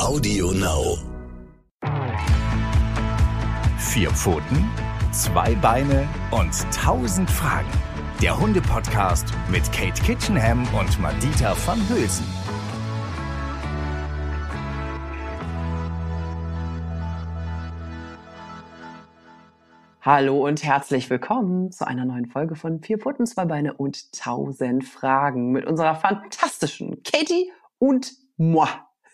Audio Now. Vier Pfoten, zwei Beine und tausend Fragen. Der Hunde-Podcast mit Kate Kitchenham und Madita van Hülsen. Hallo und herzlich willkommen zu einer neuen Folge von Vier Pfoten, zwei Beine und tausend Fragen mit unserer fantastischen Katie und moi.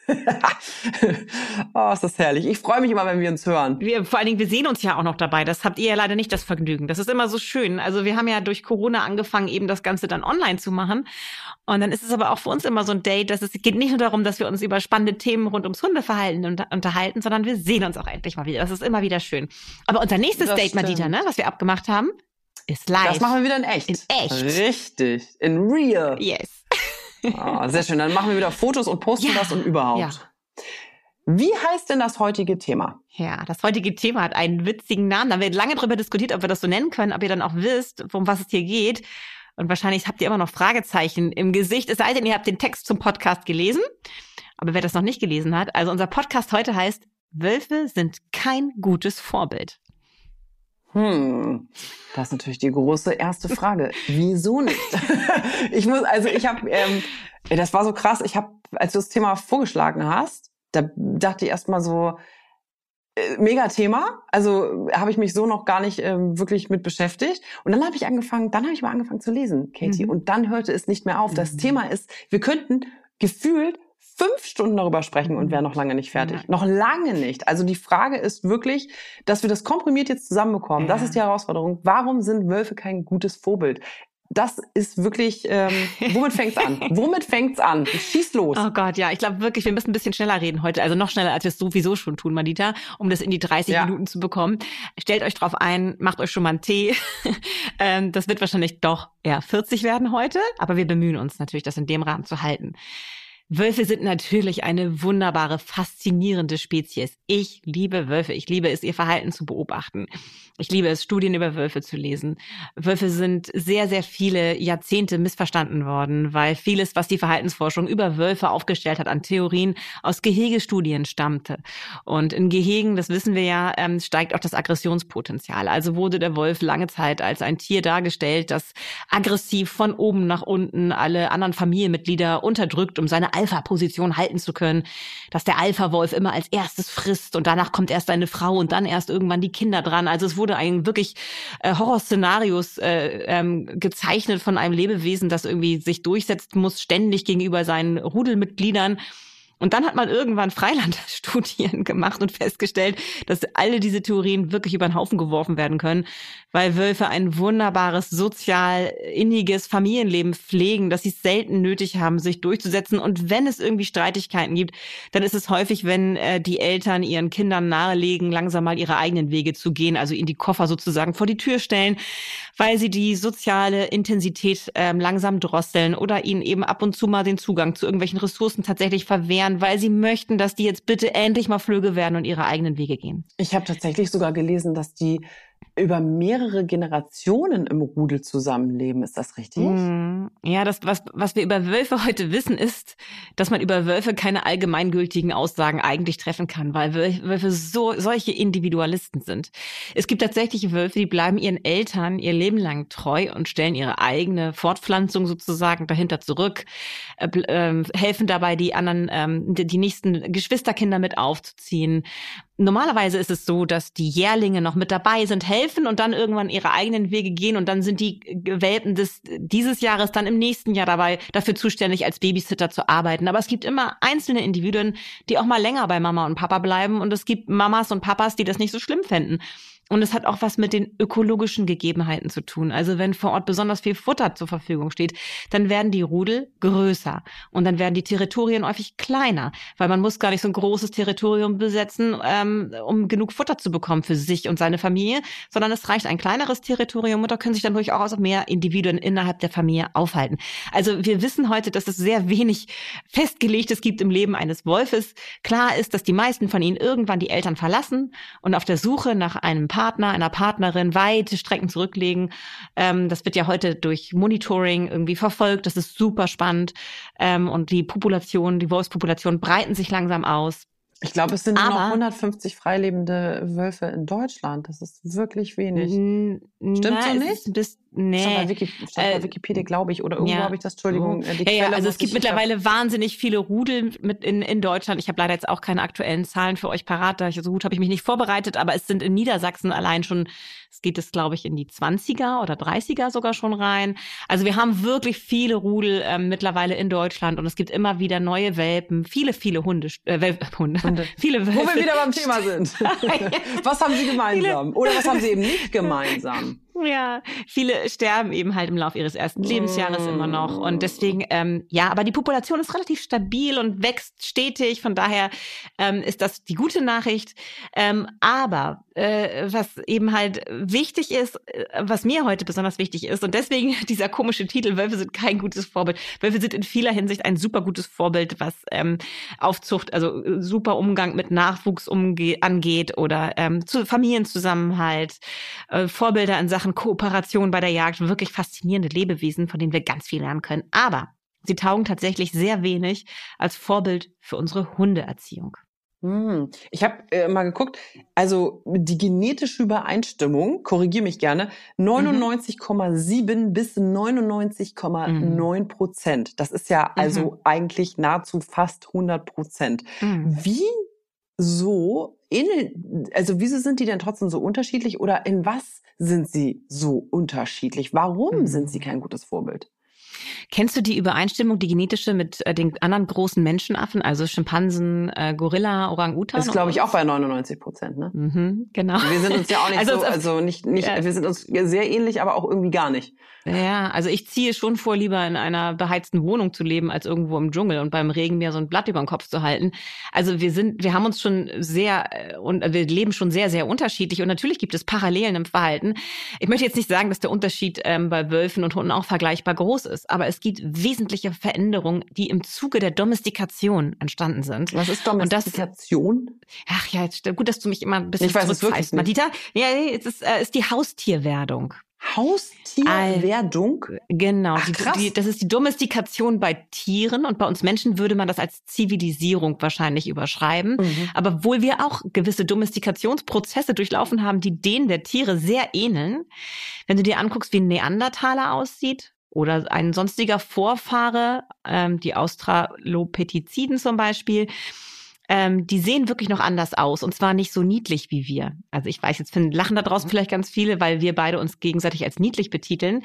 oh, ist das herrlich. Ich freue mich immer, wenn wir uns hören. Wir, vor allen Dingen, wir sehen uns ja auch noch dabei. Das habt ihr ja leider nicht das Vergnügen. Das ist immer so schön. Also wir haben ja durch Corona angefangen, eben das Ganze dann online zu machen. Und dann ist es aber auch für uns immer so ein Date, dass es geht nicht nur darum, dass wir uns über spannende Themen rund ums Hundeverhalten unter unterhalten, sondern wir sehen uns auch endlich mal wieder. Das ist immer wieder schön. Aber unser nächstes Das Date, stimmt. Madita, ne, was wir abgemacht haben, ist live. Das machen wir wieder in echt. In echt. Richtig. In real. Yes. Ah, sehr schön. Dann machen wir wieder Fotos und posten Ja. das und überhaupt. Ja. Wie heißt denn das heutige Thema? Ja, das heutige Thema hat einen witzigen Namen. Da wird lange drüber diskutiert, ob wir das so nennen können, ob ihr dann auch wisst, um was es hier geht. Und wahrscheinlich habt ihr immer noch Fragezeichen im Gesicht, es sei denn, ihr habt den Text zum Podcast gelesen. Aber wer das noch nicht gelesen hat, also unser Podcast heute heißt Wölfe sind kein gutes Vorbild. Hm, das ist natürlich die große erste Frage. Wieso nicht? ich muss, also ich habe, ähm, das war so krass. Ich habe, als du das Thema vorgeschlagen hast, da dachte ich erst mal so, äh, mega Thema. Also habe ich mich so noch gar nicht ähm, wirklich mit beschäftigt. Und dann habe ich angefangen, dann habe ich mal angefangen zu lesen, Katie. Mhm. Und dann hörte es nicht mehr auf. Das Mhm. Thema ist, wir könnten gefühlt fünf Stunden darüber sprechen und wären noch lange nicht fertig. Ja. Noch lange nicht. Also die Frage ist wirklich, dass wir das komprimiert jetzt zusammenbekommen. Das Ja. ist die Herausforderung. Warum sind Wölfe kein gutes Vorbild? Das ist wirklich, ähm, womit fängt's an? Womit fängt's an? Schieß los. Oh Gott, ja, ich glaube wirklich, wir müssen ein bisschen schneller reden heute. Also noch schneller, als wir es sowieso schon tun, Madita, um das in die 30 Ja. Minuten zu bekommen. Stellt euch drauf ein, macht euch schon mal einen Tee. ähm, das wird wahrscheinlich doch eher 40 werden heute, aber wir bemühen uns natürlich, das in dem Rahmen zu halten. Wölfe sind natürlich eine wunderbare, faszinierende Spezies. Ich liebe Wölfe. Ich liebe es, ihr Verhalten zu beobachten. Ich liebe es, Studien über Wölfe zu lesen. Wölfe sind sehr, sehr viele Jahrzehnte missverstanden worden, weil vieles, was die Verhaltensforschung über Wölfe aufgestellt hat an Theorien, aus Gehegestudien stammte. Und in Gehegen, das wissen wir ja, ähm, steigt auch das Aggressionspotenzial. Also wurde der Wolf lange Zeit als ein Tier dargestellt, das aggressiv von oben nach unten alle anderen Familienmitglieder unterdrückt, um seine Alpha-Position halten zu können. Dass der Alpha-Wolf immer als erstes frisst und danach kommt erst seine Frau und dann erst irgendwann die Kinder dran. Also es wurde ein wirklich äh, Horrorszenarios äh, ähm, gezeichnet von einem Lebewesen, das irgendwie sich durchsetzen muss, ständig gegenüber seinen Rudelmitgliedern. Und dann hat man irgendwann Freilandstudien gemacht und festgestellt, dass alle diese Theorien wirklich über den Haufen geworfen werden können, weil Wölfe ein wunderbares, sozial inniges Familienleben pflegen, dass sie es selten nötig haben, sich durchzusetzen. Und wenn es irgendwie Streitigkeiten gibt, dann ist es häufig, wenn äh, die Eltern ihren Kindern nahelegen, langsam mal ihre eigenen Wege zu gehen, also ihnen die Koffer sozusagen vor die Tür stellen, weil sie die soziale Intensität ähm, langsam drosseln oder ihnen eben ab und zu mal den Zugang zu irgendwelchen Ressourcen tatsächlich verwehren, weil sie möchten, dass die jetzt bitte endlich mal Flüge werden und ihre eigenen Wege gehen. Ich habe tatsächlich sogar gelesen, dass die über mehrere Generationen im Rudel zusammenleben. Ist das richtig? Mm, Ja, das, was, was wir über Wölfe heute wissen, ist, dass man über Wölfe keine allgemeingültigen Aussagen eigentlich treffen kann, weil Wöl- Wölfe so, solche Individualisten sind. Es gibt tatsächlich Wölfe, die bleiben ihren Eltern ihr Leben lang treu und stellen ihre eigene Fortpflanzung sozusagen dahinter zurück, äh, ähm, helfen dabei, die anderen, die, die nächsten Geschwisterkinder mit aufzuziehen. Normalerweise ist es so, dass die Jährlinge noch mit dabei sind, helfen und dann irgendwann ihre eigenen Wege gehen und dann sind die Welpen des, dieses Jahres dann im nächsten Jahr dabei, dafür zuständig, als Babysitter zu arbeiten. Aber es gibt immer einzelne Individuen, die auch mal länger bei Mama und Papa bleiben und es gibt Mamas und Papas, die das nicht so schlimm fänden. Und es hat auch was mit den ökologischen Gegebenheiten zu tun. Also wenn vor Ort besonders viel Futter zur Verfügung steht, dann werden die Rudel größer und dann werden die Territorien häufig kleiner, weil man muss gar nicht so ein großes Territorium besetzen, ähm, um genug Futter zu bekommen für sich und seine Familie, sondern es reicht ein kleineres Territorium und da können sich dann durchaus auch mehr Individuen innerhalb der Familie aufhalten. Also wir wissen heute, dass es sehr wenig Festgelegtes gibt im Leben eines Wolfes. Klar ist, dass die meisten von ihnen irgendwann die Eltern verlassen und auf der Suche nach einem Partner, einer Partnerin weite Strecken zurücklegen. Ähm, das wird ja heute durch Monitoring irgendwie verfolgt. Das ist super spannend. Ähm, und die Population, die Wolfspopulation breiten sich langsam aus. Ich glaube, es sind nur noch 150 freilebende Wölfe in Deutschland. Das ist wirklich wenig. Stimmt so nicht? Das, nee. Stand bei, Wiki, stand bei äh, Wikipedia, glaube ich, oder irgendwo ja. habe ich das, Entschuldigung, äh, die ja, Quelle. Ja, also es gibt mittlerweile wahnsinnig viele Rudel mit in, in Deutschland. Ich habe leider jetzt auch keine aktuellen Zahlen für euch parat, da ich, so gut habe ich mich nicht vorbereitet, aber es sind in Niedersachsen allein schon, es geht es, glaube ich, in die 20er oder 30er sogar schon rein. Also wir haben wirklich viele Rudel ähm, mittlerweile in Deutschland und es gibt immer wieder neue Welpen, viele, viele Hunde, äh, Hunde. Hunde. Viele Wölfe. Wo wir wieder beim Thema sind. was haben sie gemeinsam? Oder was haben sie eben nicht gemeinsam? Ja, viele sterben eben halt im Laufe ihres ersten Lebensjahres immer noch. Und deswegen, ähm, ja, aber die Population ist relativ stabil und wächst stetig. Von daher ähm, ist das die gute Nachricht. Ähm, aber äh, was eben halt wichtig ist, äh, was mir heute besonders wichtig ist, und deswegen dieser komische Titel, Wölfe sind kein gutes Vorbild. Wölfe sind in vieler Hinsicht ein super gutes Vorbild, was ähm, Aufzucht, also äh, super Umgang mit Nachwuchs umge angeht oder ähm, zu Familienzusammenhalt, äh, Vorbilder in Sachen Sachen Kooperation bei der Jagd wirklich faszinierende Lebewesen, von denen wir ganz viel lernen können. Aber sie taugen tatsächlich sehr wenig als Vorbild für unsere Hundeerziehung. Hm. Ich habe äh, mal geguckt, also die genetische Übereinstimmung, korrigiere mich gerne, 99,7 mhm. bis 99,9 Prozent. Das ist ja also mhm. eigentlich nahezu fast 100 Prozent. Mhm. Wie so in, also wieso sind die denn trotzdem so unterschiedlich oder in was sind sie so unterschiedlich? Warum mhm. sind sie kein gutes Vorbild? Kennst du die Übereinstimmung, die genetische mit äh, den anderen großen Menschenaffen, also Schimpansen, äh, Gorilla, Orang-Utan? Das glaube ich auch bei 99 Prozent, ne? Mhm, genau. Wir sind uns ja auch nicht also, so, also nicht, nicht, ja. wir sind uns sehr ähnlich, aber auch irgendwie gar nicht. Ja, also ich ziehe schon vor, lieber in einer beheizten Wohnung zu leben, als irgendwo im Dschungel und beim Regen mir so ein Blatt über den Kopf zu halten. Also wir sind, wir haben uns schon sehr äh, und wir leben schon sehr, sehr unterschiedlich und natürlich gibt es Parallelen im Verhalten. Ich möchte jetzt nicht sagen, dass der Unterschied ähm, bei Wölfen und Hunden auch vergleichbar groß ist, aber es gibt wesentliche Veränderungen, die im Zuge der Domestikation entstanden sind. Was ist Domestikation? Das, ach ja, gut, dass du mich immer ein bisschen ich weiß es wirklich Madita, ja, es ist, äh, ist die Haustierwerdung. Haustierwerdung? Genau, Ach, die, die, das ist die Domestikation bei Tieren und bei uns Menschen würde man das als Zivilisierung wahrscheinlich überschreiben. Mhm. Aber obwohl wir auch gewisse Domestikationsprozesse durchlaufen haben, die denen der Tiere sehr ähneln, wenn du dir anguckst, wie ein Neandertaler aussieht, oder ein sonstiger Vorfahre, ähm, die Australopitheciden zum Beispiel, ähm, die sehen wirklich noch anders aus und zwar nicht so niedlich wie wir. Also ich weiß, jetzt finden, lachen da draußen mhm. vielleicht ganz viele, weil wir beide uns gegenseitig als niedlich betiteln.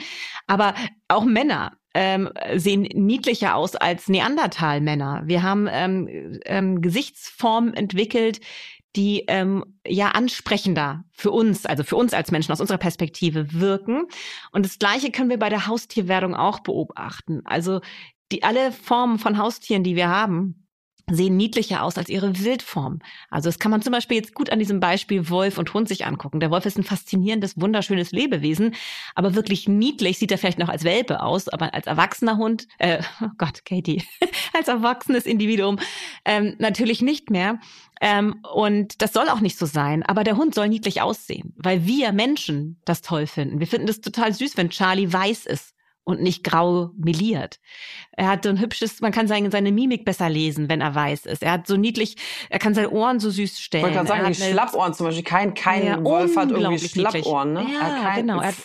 Aber auch Männer ähm, sehen niedlicher aus als Neandertal-Männer. Wir haben ähm, ähm, Gesichtsformen entwickelt, die ähm, ja ansprechender für uns, also für uns als Menschen aus unserer Perspektive wirken. Und das Gleiche können wir bei der Haustierwerdung auch beobachten. Also die alle Formen von Haustieren, die wir haben, sehen niedlicher aus als ihre Wildform. Also das kann man zum Beispiel jetzt gut an diesem Beispiel Wolf und Hund sich angucken. Der Wolf ist ein faszinierendes, wunderschönes Lebewesen, aber wirklich niedlich sieht er vielleicht noch als Welpe aus, aber als erwachsener Hund, äh, oh Gott, Katie, als erwachsenes Individuum ähm, natürlich nicht mehr. Ähm, und das soll auch nicht so sein, aber der Hund soll niedlich aussehen, weil wir Menschen das toll finden. Wir finden das total süß, wenn Charlie weiß ist und nicht grau meliert. Er hat so ein hübsches, man kann seine, seine Mimik besser lesen, wenn er weiß ist. Er hat so niedlich, er kann seine Ohren so süß stellen. Ich wollte gerade sagen, die Schlappohren zum Beispiel. Kein, kein ja, Wolf hat irgendwie Schlappohren, ne? Ja, genau. Er hat,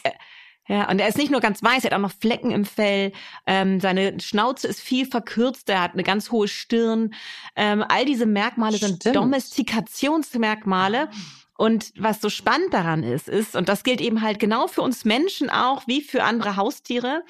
ja, und er ist nicht nur ganz weiß, er hat auch noch Flecken im Fell. Ähm, seine Schnauze ist viel verkürzt, er hat eine ganz hohe Stirn. Ähm, all diese Merkmale Stimmt. sind Domestikationsmerkmale. Und was so spannend daran ist, ist, und das gilt eben halt genau für uns Menschen auch wie für andere Haustiere,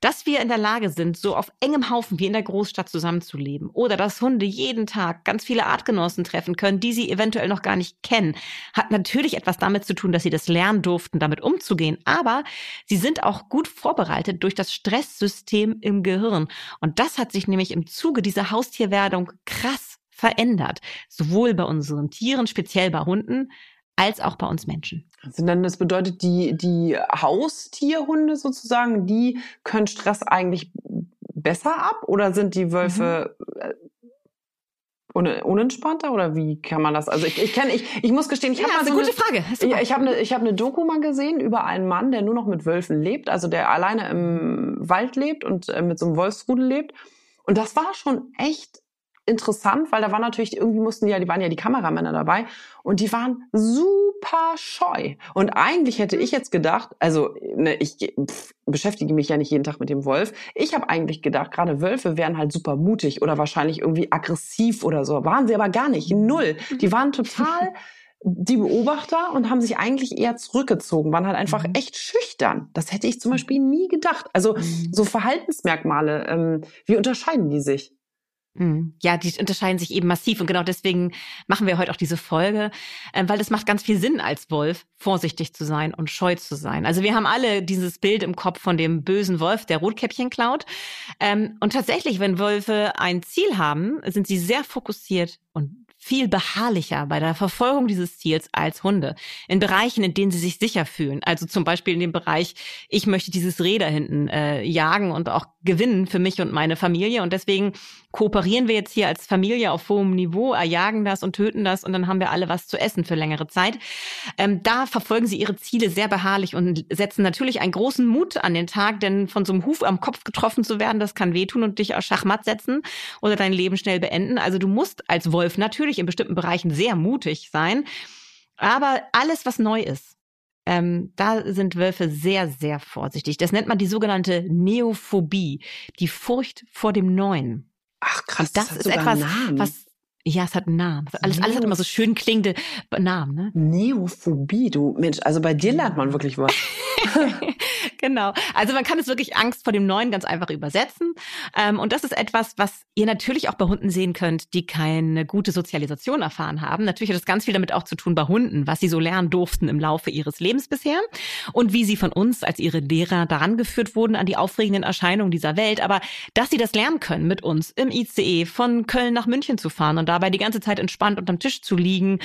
dass wir in der Lage sind, so auf engem Haufen wie in der Großstadt zusammenzuleben. Oder dass Hunde jeden Tag ganz viele Artgenossen treffen können, die sie eventuell noch gar nicht kennen. Hat natürlich etwas damit zu tun, dass sie das lernen durften, damit umzugehen. Aber sie sind auch gut vorbereitet durch das Stresssystem im Gehirn. Und das hat sich nämlich im Zuge dieser Haustierwerdung krass verändert. Sowohl bei unseren Tieren, speziell bei Hunden, als auch bei uns Menschen. Also dann, das bedeutet, die, die Haustierhunde sozusagen, die können Stress eigentlich besser ab oder sind die Wölfe mhm. Äh, unentspannter oder wie kann man das? Also ich, ich kenne, ich, ich muss gestehen, ich ja, habe mal so eine gute Frage. Ja, ich habe eine, ich habe eine Doku mal gesehen über einen Mann, der nur noch mit Wölfen lebt, also der alleine im Wald lebt und äh, mit so einem Wolfsrudel lebt. Und das war schon echt interessant, weil da war natürlich, irgendwie mussten die ja, die waren ja die Kameramänner dabei und die waren super scheu. Und eigentlich hätte ich jetzt gedacht, also ne, ich pff, beschäftige mich ja nicht jeden Tag mit dem Wolf. Ich habe eigentlich gedacht, gerade Wölfe wären halt super mutig oder wahrscheinlich irgendwie aggressiv oder so. Waren sie aber gar nicht. Null. Die waren total die Beobachter und haben sich eigentlich eher zurückgezogen, waren halt einfach mhm. echt schüchtern. Das hätte ich zum Beispiel nie gedacht. Also mhm. so Verhaltensmerkmale, ähm, wie unterscheiden die sich? Mhm. Ja, die unterscheiden sich eben massiv und genau deswegen machen wir heute auch diese Folge, äh, weil das macht ganz viel Sinn als Wolf, vorsichtig zu sein und scheu zu sein. Also wir haben alle dieses Bild im Kopf von dem bösen Wolf, der Rotkäppchen klaut. Ähm, und tatsächlich, wenn Wölfe ein Ziel haben, sind sie sehr fokussiert und viel beharrlicher bei der Verfolgung dieses Ziels als Hunde. In Bereichen, in denen sie sich sicher fühlen. Also zum Beispiel in dem Bereich, ich möchte dieses Reh da hinten äh, jagen und auch gewinnen für mich und meine Familie. Und deswegen kooperieren wir jetzt hier als Familie auf hohem Niveau, erjagen das und töten das und dann haben wir alle was zu essen für längere Zeit. Ähm, da verfolgen sie ihre Ziele sehr beharrlich und setzen natürlich einen großen Mut an den Tag, denn von so einem Huf am Kopf getroffen zu werden, das kann wehtun und dich aus Schachmatt setzen oder dein Leben schnell beenden. Also du musst als Wolf natürlich natürlich in bestimmten Bereichen sehr mutig sein. Aber alles, was neu ist, ähm, da sind Wölfe sehr, sehr vorsichtig. Das nennt man die sogenannte Neophobie, die Furcht vor dem Neuen. Ach krass, das, das ist etwas, was ja, es hat einen Namen. Alles, alles hat immer so schön klingende Namen. Ne? Neophobie, du Mensch, also bei dir lernt man wirklich was. genau. Also man kann es wirklich Angst vor dem Neuen ganz einfach übersetzen. Ähm, und das ist etwas, was ihr natürlich auch bei Hunden sehen könnt, die keine gute Sozialisation erfahren haben. Natürlich hat das ganz viel damit auch zu tun bei Hunden, was sie so lernen durften im Laufe ihres Lebens bisher und wie sie von uns als ihre Lehrer daran geführt wurden an die aufregenden Erscheinungen dieser Welt. Aber dass sie das lernen können, mit uns im ICE von Köln nach München zu fahren und da dabei die ganze Zeit entspannt unterm Tisch zu liegen,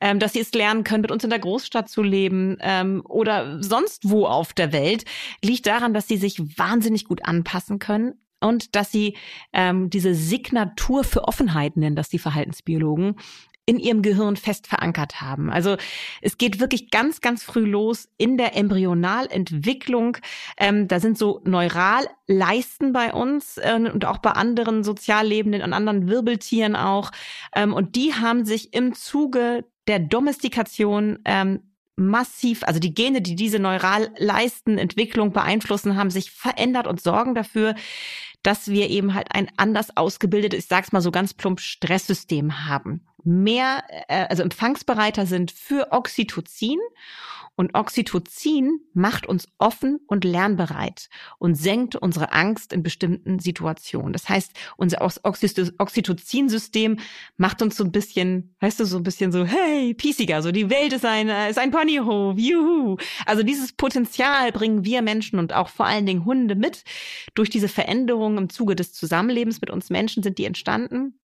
ähm, dass sie es lernen können, mit uns in der Großstadt zu leben ähm, oder sonst wo auf der Welt, liegt daran, dass sie sich wahnsinnig gut anpassen können und dass sie ähm, diese Signatur für Offenheit nennen, dass die Verhaltensbiologen in ihrem Gehirn fest verankert haben. Also es geht wirklich ganz, ganz früh los in der Embryonalentwicklung. Ähm, da sind so Neuralleisten bei uns äh, und auch bei anderen sozial lebenden und anderen Wirbeltieren auch. Ähm, und die haben sich im Zuge der Domestikation ähm, massiv, also die Gene, die diese Neuralleistenentwicklung beeinflussen, haben sich verändert und sorgen dafür, dass wir eben halt ein anders ausgebildetes, ich sag's mal so ganz plump, Stresssystem haben. Mehr, äh, also empfangsbereiter sind für Oxytocin und Oxytocin macht uns offen und lernbereit und senkt unsere Angst in bestimmten Situationen. Das heißt, unser Oxytocin-System macht uns so ein bisschen, weißt du, so ein bisschen so, hey, piesiger, so die Welt ist ein, ist ein Ponyhof, juhu. Also dieses Potenzial bringen wir Menschen und auch vor allen Dingen Hunde mit. Durch diese Veränderungen im Zuge des Zusammenlebens mit uns Menschen sind die entstanden.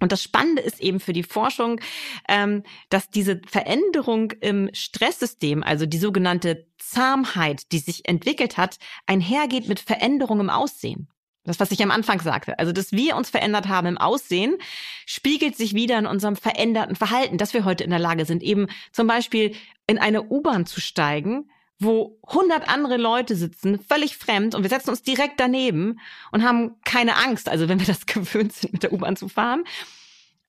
Und das Spannende ist eben für die Forschung, ähm, dass diese Veränderung im Stresssystem, also die sogenannte Zahmheit, die sich entwickelt hat, einhergeht mit Veränderung im Aussehen. Das, was ich am Anfang sagte. Also, dass wir uns verändert haben im Aussehen, spiegelt sich wieder in unserem veränderten Verhalten, dass wir heute in der Lage sind, eben zum Beispiel in eine U-Bahn zu steigen, wo hundert andere Leute sitzen, völlig fremd, und wir setzen uns direkt daneben und haben keine Angst, also wenn wir das gewöhnt sind, mit der U-Bahn zu fahren.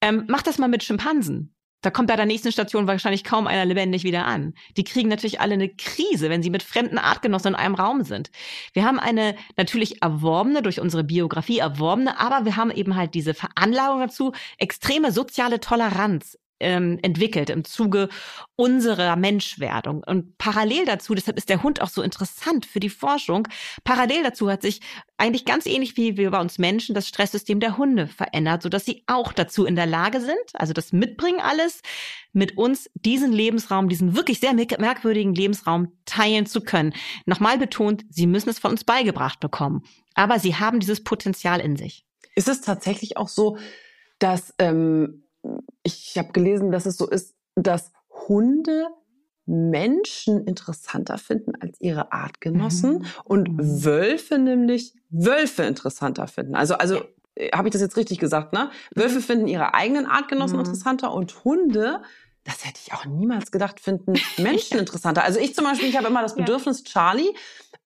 Ähm, mach das mal mit Schimpansen. Da kommt bei der nächsten Station wahrscheinlich kaum einer lebendig wieder an. Die kriegen natürlich alle eine Krise, wenn sie mit fremden Artgenossen in einem Raum sind. Wir haben eine natürlich erworbene, durch unsere Biografie erworbene, aber wir haben eben halt diese Veranlagung dazu, extreme soziale Toleranz ähm, entwickelt im Zuge unserer Menschwerdung. Und parallel dazu, deshalb ist der Hund auch so interessant für die Forschung, parallel dazu hat sich eigentlich ganz ähnlich wie wir bei uns Menschen das Stresssystem der Hunde verändert, sodass sie auch dazu in der Lage sind, also das mitbringen alles, mit uns diesen Lebensraum, diesen wirklich sehr merkwürdigen Lebensraum teilen zu können. Nochmal betont, sie müssen es von uns beigebracht bekommen. Aber sie haben dieses Potenzial in sich. Ist es tatsächlich auch so, dass ähm, ich habe gelesen, dass es so ist, dass Hunde Menschen interessanter finden als ihre Artgenossen mhm. und mhm. Wölfe nämlich Wölfe interessanter finden. Also, also äh, habe ich das jetzt richtig gesagt, ne? Wölfe mhm. finden ihre eigenen Artgenossen mhm. interessanter und Hunde das hätte ich auch niemals gedacht, finden Menschen interessanter. Also ich zum Beispiel, ich habe immer das Bedürfnis, Charlie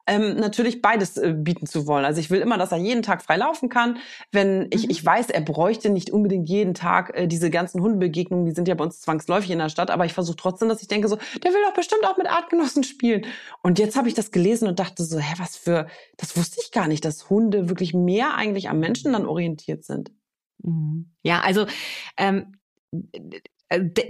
ähm, natürlich beides äh, bieten zu wollen. Also ich will immer, dass er jeden Tag frei laufen kann. Wenn ich, mhm. ich weiß, er bräuchte nicht unbedingt jeden Tag äh, diese ganzen Hundebegegnungen, die sind ja bei uns zwangsläufig in der Stadt, aber ich versuche trotzdem, dass ich denke so, der will doch bestimmt auch mit Artgenossen spielen. Und jetzt habe ich das gelesen und dachte so, hä, was für, das wusste ich gar nicht, dass Hunde wirklich mehr eigentlich am Menschen dann orientiert sind. Mhm. Ja, also ähm, äh,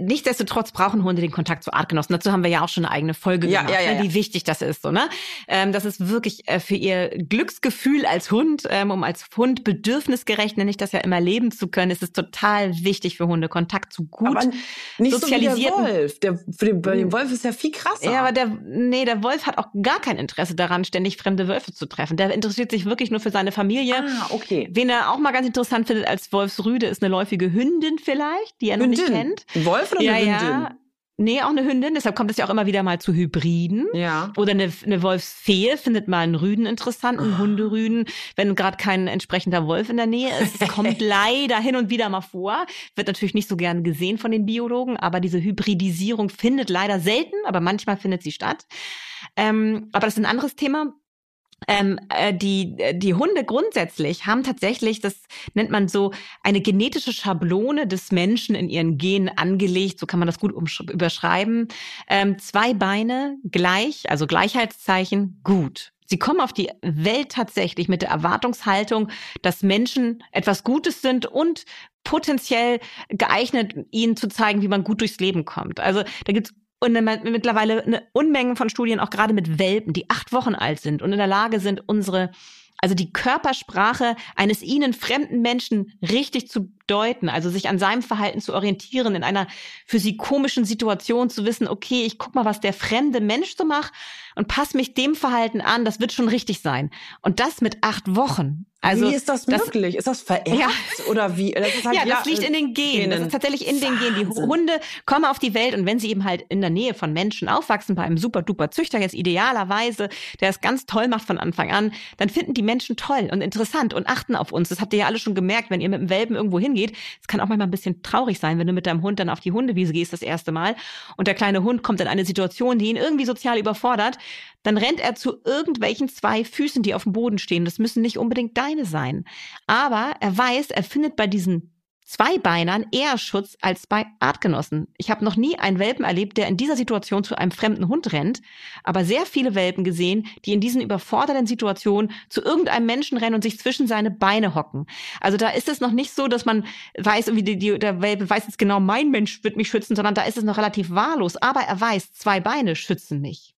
nichtsdestotrotz brauchen Hunde den Kontakt zu Artgenossen. Dazu haben wir ja auch schon eine eigene Folge ja, gemacht, ja, ja, ne, wie wichtig das ist. So, ne? Ähm, das ist wirklich äh, für ihr Glücksgefühl als Hund, ähm, um als Hund bedürfnisgerecht, nenne ich das ja immer, leben zu können, ist es total wichtig für Hunde, Kontakt zu gut aber nicht sozialisierten. So wie der Wolf. Der, für den, bei dem Wolf ist ja viel krasser. Ja, aber der, nee, der Wolf hat auch gar kein Interesse daran, ständig fremde Wölfe zu treffen. Der interessiert sich wirklich nur für seine Familie. Ah, okay. Wen er auch mal ganz interessant findet als Wolfsrüde, ist eine läufige Hündin vielleicht, die er Hündin. noch nicht kennt. Ein Wolf oder eine ja, Hündin? Ja. Nee, auch eine Hündin. Deshalb kommt es ja auch immer wieder mal zu Hybriden. Ja. Oder eine, eine Wolfsfee findet mal einen Rüden interessant, einen oh. Hunderüden, wenn gerade kein entsprechender Wolf in der Nähe ist. Es kommt leider hin und wieder mal vor. Wird natürlich nicht so gern gesehen von den Biologen, aber diese Hybridisierung findet leider selten, aber manchmal findet sie statt. Ähm, aber das ist ein anderes Thema. Ähm, äh, die, die Hunde grundsätzlich haben tatsächlich, das nennt man so, eine genetische Schablone des Menschen in ihren Genen angelegt, so kann man das gut überschreiben. Ähm, zwei Beine gleich, also Gleichheitszeichen, gut. Sie kommen auf die Welt tatsächlich mit der Erwartungshaltung, dass Menschen etwas Gutes sind und potenziell geeignet, ihnen zu zeigen, wie man gut durchs Leben kommt. Also da gibt's und mittlerweile eine Unmenge von Studien, auch gerade mit Welpen, die acht Wochen alt sind und in der Lage sind, unsere, also die Körpersprache eines ihnen fremden Menschen richtig zu deuten, also sich an seinem Verhalten zu orientieren, in einer für sie komischen Situation zu wissen, okay, ich guck mal, was der fremde Mensch so macht und passe mich dem Verhalten an, das wird schon richtig sein. Und das mit acht Wochen. Also, wie ist das, das möglich? Ist das vererbt ja. oder wie? Das halt, ja, das ja, liegt in den Genen. Das ist tatsächlich in den Genen. Die Hunde kommen auf die Welt und wenn sie eben halt in der Nähe von Menschen aufwachsen, bei einem super duper Züchter jetzt idealerweise, der es ganz toll macht von Anfang an, dann finden die Menschen toll und interessant und achten auf uns. Das habt ihr ja alle schon gemerkt, wenn ihr mit dem Welpen irgendwo hingeht. Es kann auch manchmal ein bisschen traurig sein, wenn du mit deinem Hund dann auf die Hundewiese gehst das erste Mal und der kleine Hund kommt in eine Situation, die ihn irgendwie sozial überfordert dann rennt er zu irgendwelchen zwei Füßen, die auf dem Boden stehen. Das müssen nicht unbedingt deine sein. Aber er weiß, er findet bei diesen Zweibeinern eher Schutz als bei Artgenossen. Ich habe noch nie einen Welpen erlebt, der in dieser Situation zu einem fremden Hund rennt, aber sehr viele Welpen gesehen, die in diesen überfordernden Situationen zu irgendeinem Menschen rennen und sich zwischen seine Beine hocken. Also da ist es noch nicht so, dass man weiß, wie die, die, der Welpe weiß jetzt genau, mein Mensch wird mich schützen, sondern da ist es noch relativ wahllos. Aber er weiß, zwei Beine schützen mich.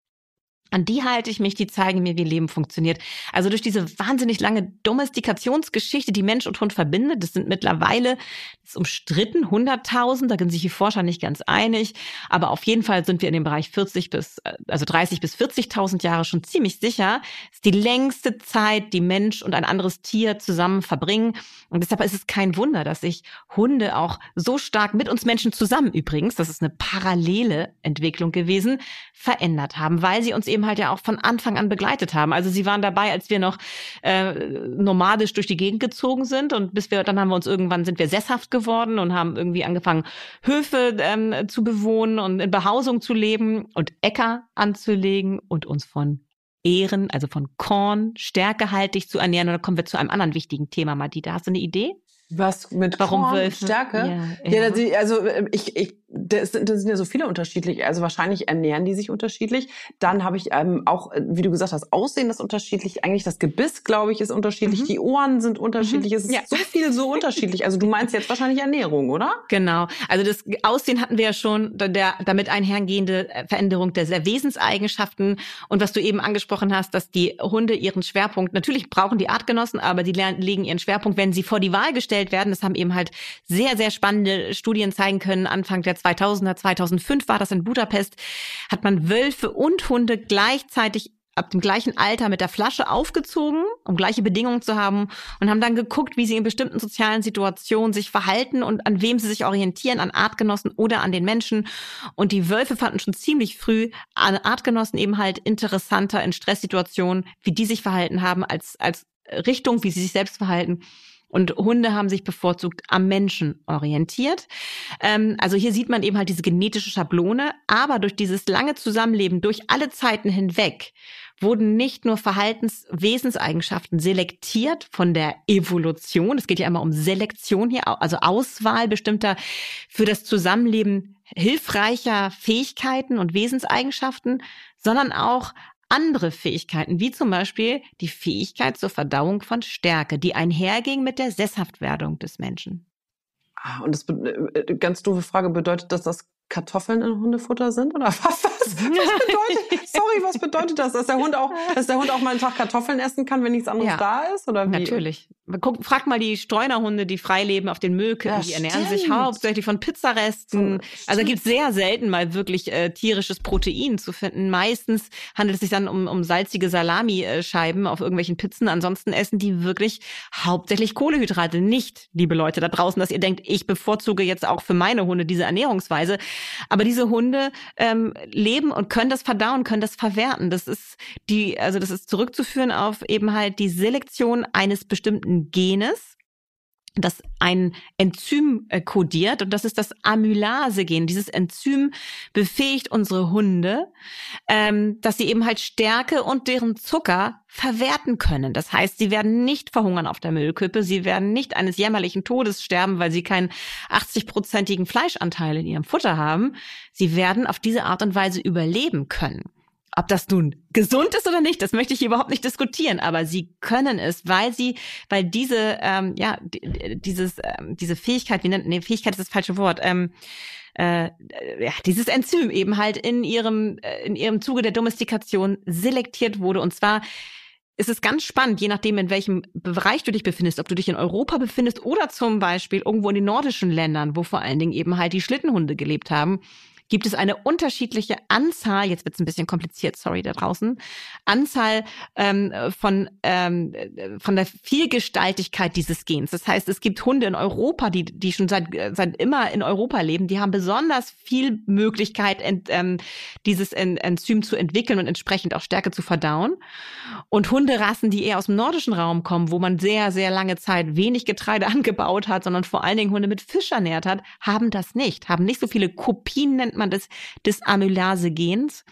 An die halte ich mich, die zeigen mir, wie Leben funktioniert. Also durch diese wahnsinnig lange Domestikationsgeschichte, die Mensch und Hund verbindet, das sind mittlerweile ist umstritten, 100.000, da sind sich die Forscher nicht ganz einig, aber auf jeden Fall sind wir in dem Bereich 40 bis, äh, also 30 bis 40.000 Jahre schon ziemlich sicher. Das ist die längste Zeit, die Mensch und ein anderes Tier zusammen verbringen. Und deshalb ist es kein Wunder, dass sich Hunde auch so stark mit uns Menschen zusammen übrigens, das ist eine parallele Entwicklung gewesen, verändert haben, weil sie uns eben halt ja auch von Anfang an begleitet haben. Also sie waren dabei, als wir noch äh, nomadisch durch die Gegend gezogen sind und bis wir, dann haben wir uns irgendwann, sind wir sesshaft geworden und haben irgendwie angefangen, Höfe ähm, zu bewohnen und in Behausung zu leben und Äcker anzulegen und uns von Ehren, also von Korn, stärkehaltig zu ernähren. Und da kommen wir zu einem anderen wichtigen Thema, Madita. Hast du eine Idee? Was mit Warum Korn? Stärke? Ja, ja. ja also äh, ich, ich das, das sind ja so viele unterschiedlich. Also wahrscheinlich ernähren die sich unterschiedlich. Dann habe ich ähm, auch, äh, wie du gesagt hast, Aussehen ist unterschiedlich. Eigentlich das Gebiss, glaube ich, ist unterschiedlich. Mhm. Die Ohren sind unterschiedlich. Mhm. Es ist ja. so viel so unterschiedlich. Also du meinst jetzt wahrscheinlich Ernährung, oder? Genau. Also das Aussehen hatten wir ja schon, der damit einhergehende äh, Veränderung der, der Wesenseigenschaften. Und was du eben angesprochen hast, dass die Hunde ihren Schwerpunkt, natürlich brauchen die Artgenossen, aber die legen ihren Schwerpunkt, wenn sie vor die Wahl gestellt werden. Das haben eben halt sehr, sehr spannende Studien zeigen können, Anfang der 2000er, 2005 war das in Budapest, hat man Wölfe und Hunde gleichzeitig ab dem gleichen Alter mit der Flasche aufgezogen, um gleiche Bedingungen zu haben und haben dann geguckt, wie sie in bestimmten sozialen Situationen sich verhalten und an wem sie sich orientieren, an Artgenossen oder an den Menschen. Und die Wölfe fanden schon ziemlich früh an Artgenossen eben halt interessanter in Stresssituationen, wie die sich verhalten haben, als, als Richtung, wie sie sich selbst verhalten. Und Hunde haben sich bevorzugt am Menschen orientiert. Ähm, also hier sieht man eben halt diese genetische Schablone, aber durch dieses lange Zusammenleben, durch alle Zeiten hinweg, wurden nicht nur Verhaltenswesenseigenschaften selektiert von der Evolution. Es geht ja immer um Selektion hier, also Auswahl bestimmter für das Zusammenleben hilfreicher Fähigkeiten und Wesenseigenschaften, sondern auch andere Fähigkeiten, wie zum Beispiel die Fähigkeit zur Verdauung von Stärke, die einherging mit der Sesshaftwerdung des Menschen. Ah, und das äh, ganz doofe Frage, bedeutet das, dass Kartoffeln in Hundefutter sind oder was? Was, was bedeutet? sorry, was bedeutet das, dass der Hund auch, dass der Hund auch mal einen Tag Kartoffeln essen kann, wenn nichts anderes ja, da ist oder wie? Natürlich. Guck, frag mal die Streunerhunde, die frei leben auf den Müllkippen, ja, die ernähren stimmt. sich hauptsächlich von Pizzaresten. So, also gibt sehr selten mal wirklich äh, tierisches Protein zu finden. Meistens handelt es sich dann um, um salzige Salamischeiben auf irgendwelchen Pizzen. Ansonsten essen die wirklich hauptsächlich Kohlehydrate. Nicht, liebe Leute da draußen, dass ihr denkt, ich bevorzuge jetzt auch für meine Hunde diese Ernährungsweise. Aber diese Hunde ähm, leben und können das verdauen, können das verwerten. Das ist die, also das ist zurückzuführen auf eben halt die Selektion eines bestimmten Genes das ein Enzym äh, kodiert und das ist das Amylase-Gen. Dieses Enzym befähigt unsere Hunde, ähm, dass sie eben halt Stärke und deren Zucker verwerten können. Das heißt, sie werden nicht verhungern auf der Müllkippe, sie werden nicht eines jämmerlichen Todes sterben, weil sie keinen 80-prozentigen Fleischanteil in ihrem Futter haben. Sie werden auf diese Art und Weise überleben können. Ob das nun gesund ist oder nicht, das möchte ich überhaupt nicht diskutieren, aber sie können es, weil sie, weil diese, ähm, ja, dieses, ähm, diese Fähigkeit, wie nennt, nee, Fähigkeit ist das falsche Wort, ähm, äh, ja, dieses Enzym eben halt in ihrem, äh, in ihrem Zuge der Domestikation selektiert wurde. Und zwar ist es ganz spannend, je nachdem, in welchem Bereich du dich befindest, ob du dich in Europa befindest oder zum Beispiel irgendwo in den nordischen Ländern, wo vor allen Dingen eben halt die Schlittenhunde gelebt haben gibt es eine unterschiedliche Anzahl, jetzt wird es ein bisschen kompliziert, sorry da draußen, Anzahl ähm, von, ähm, von der Vielgestaltigkeit dieses Gens. Das heißt, es gibt Hunde in Europa, die, die schon seit, seit immer in Europa leben, die haben besonders viel Möglichkeit, ent, ähm, dieses Enzym zu entwickeln und entsprechend auch Stärke zu verdauen. Und Hunderassen, die eher aus dem nordischen Raum kommen, wo man sehr, sehr lange Zeit wenig Getreide angebaut hat, sondern vor allen Dingen Hunde mit Fisch ernährt hat, haben das nicht, haben nicht so viele Kopien, nennt man das, des Amylase-Gens.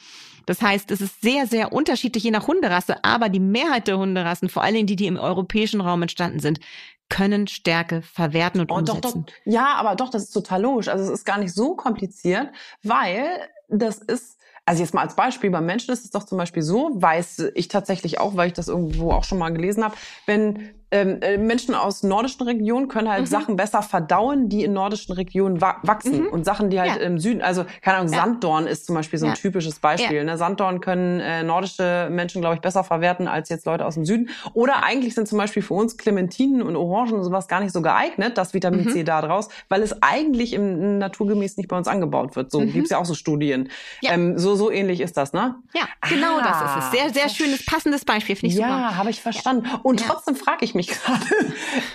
Das heißt, es ist sehr, sehr unterschiedlich je nach Hunderasse, aber die Mehrheit der Hunderassen, vor allen Dingen die, die im europäischen Raum entstanden sind, können Stärke verwerten und oh, umsetzen. Doch, doch. Ja, aber doch, das ist total logisch. Also es ist gar nicht so kompliziert, weil das ist also jetzt mal als Beispiel, beim Menschen ist es doch zum Beispiel so, weiß ich tatsächlich auch, weil ich das irgendwo auch schon mal gelesen habe, wenn ähm, äh, Menschen aus nordischen Regionen können halt mhm. Sachen besser verdauen, die in nordischen Regionen wa wachsen. Mhm. Und Sachen, die halt ja. im Süden, also keine Ahnung, ja. Sanddorn ist zum Beispiel so ein ja. typisches Beispiel. Ne? Sanddorn können äh, nordische Menschen, glaube ich, besser verwerten als jetzt Leute aus dem Süden. Oder eigentlich sind zum Beispiel für uns Clementinen und Orangen und sowas gar nicht so geeignet, das Vitamin mhm. C da draus, weil es eigentlich im naturgemäß nicht bei uns angebaut wird. So mhm. gibt's ja auch so Studien. Ähm, so, so ähnlich ist das, ne? Ja, genau ah, das ist es. Sehr, sehr schönes, passendes Beispiel, finde ich ja, super. Ja, habe ich verstanden. Und trotzdem frage ich mich gerade,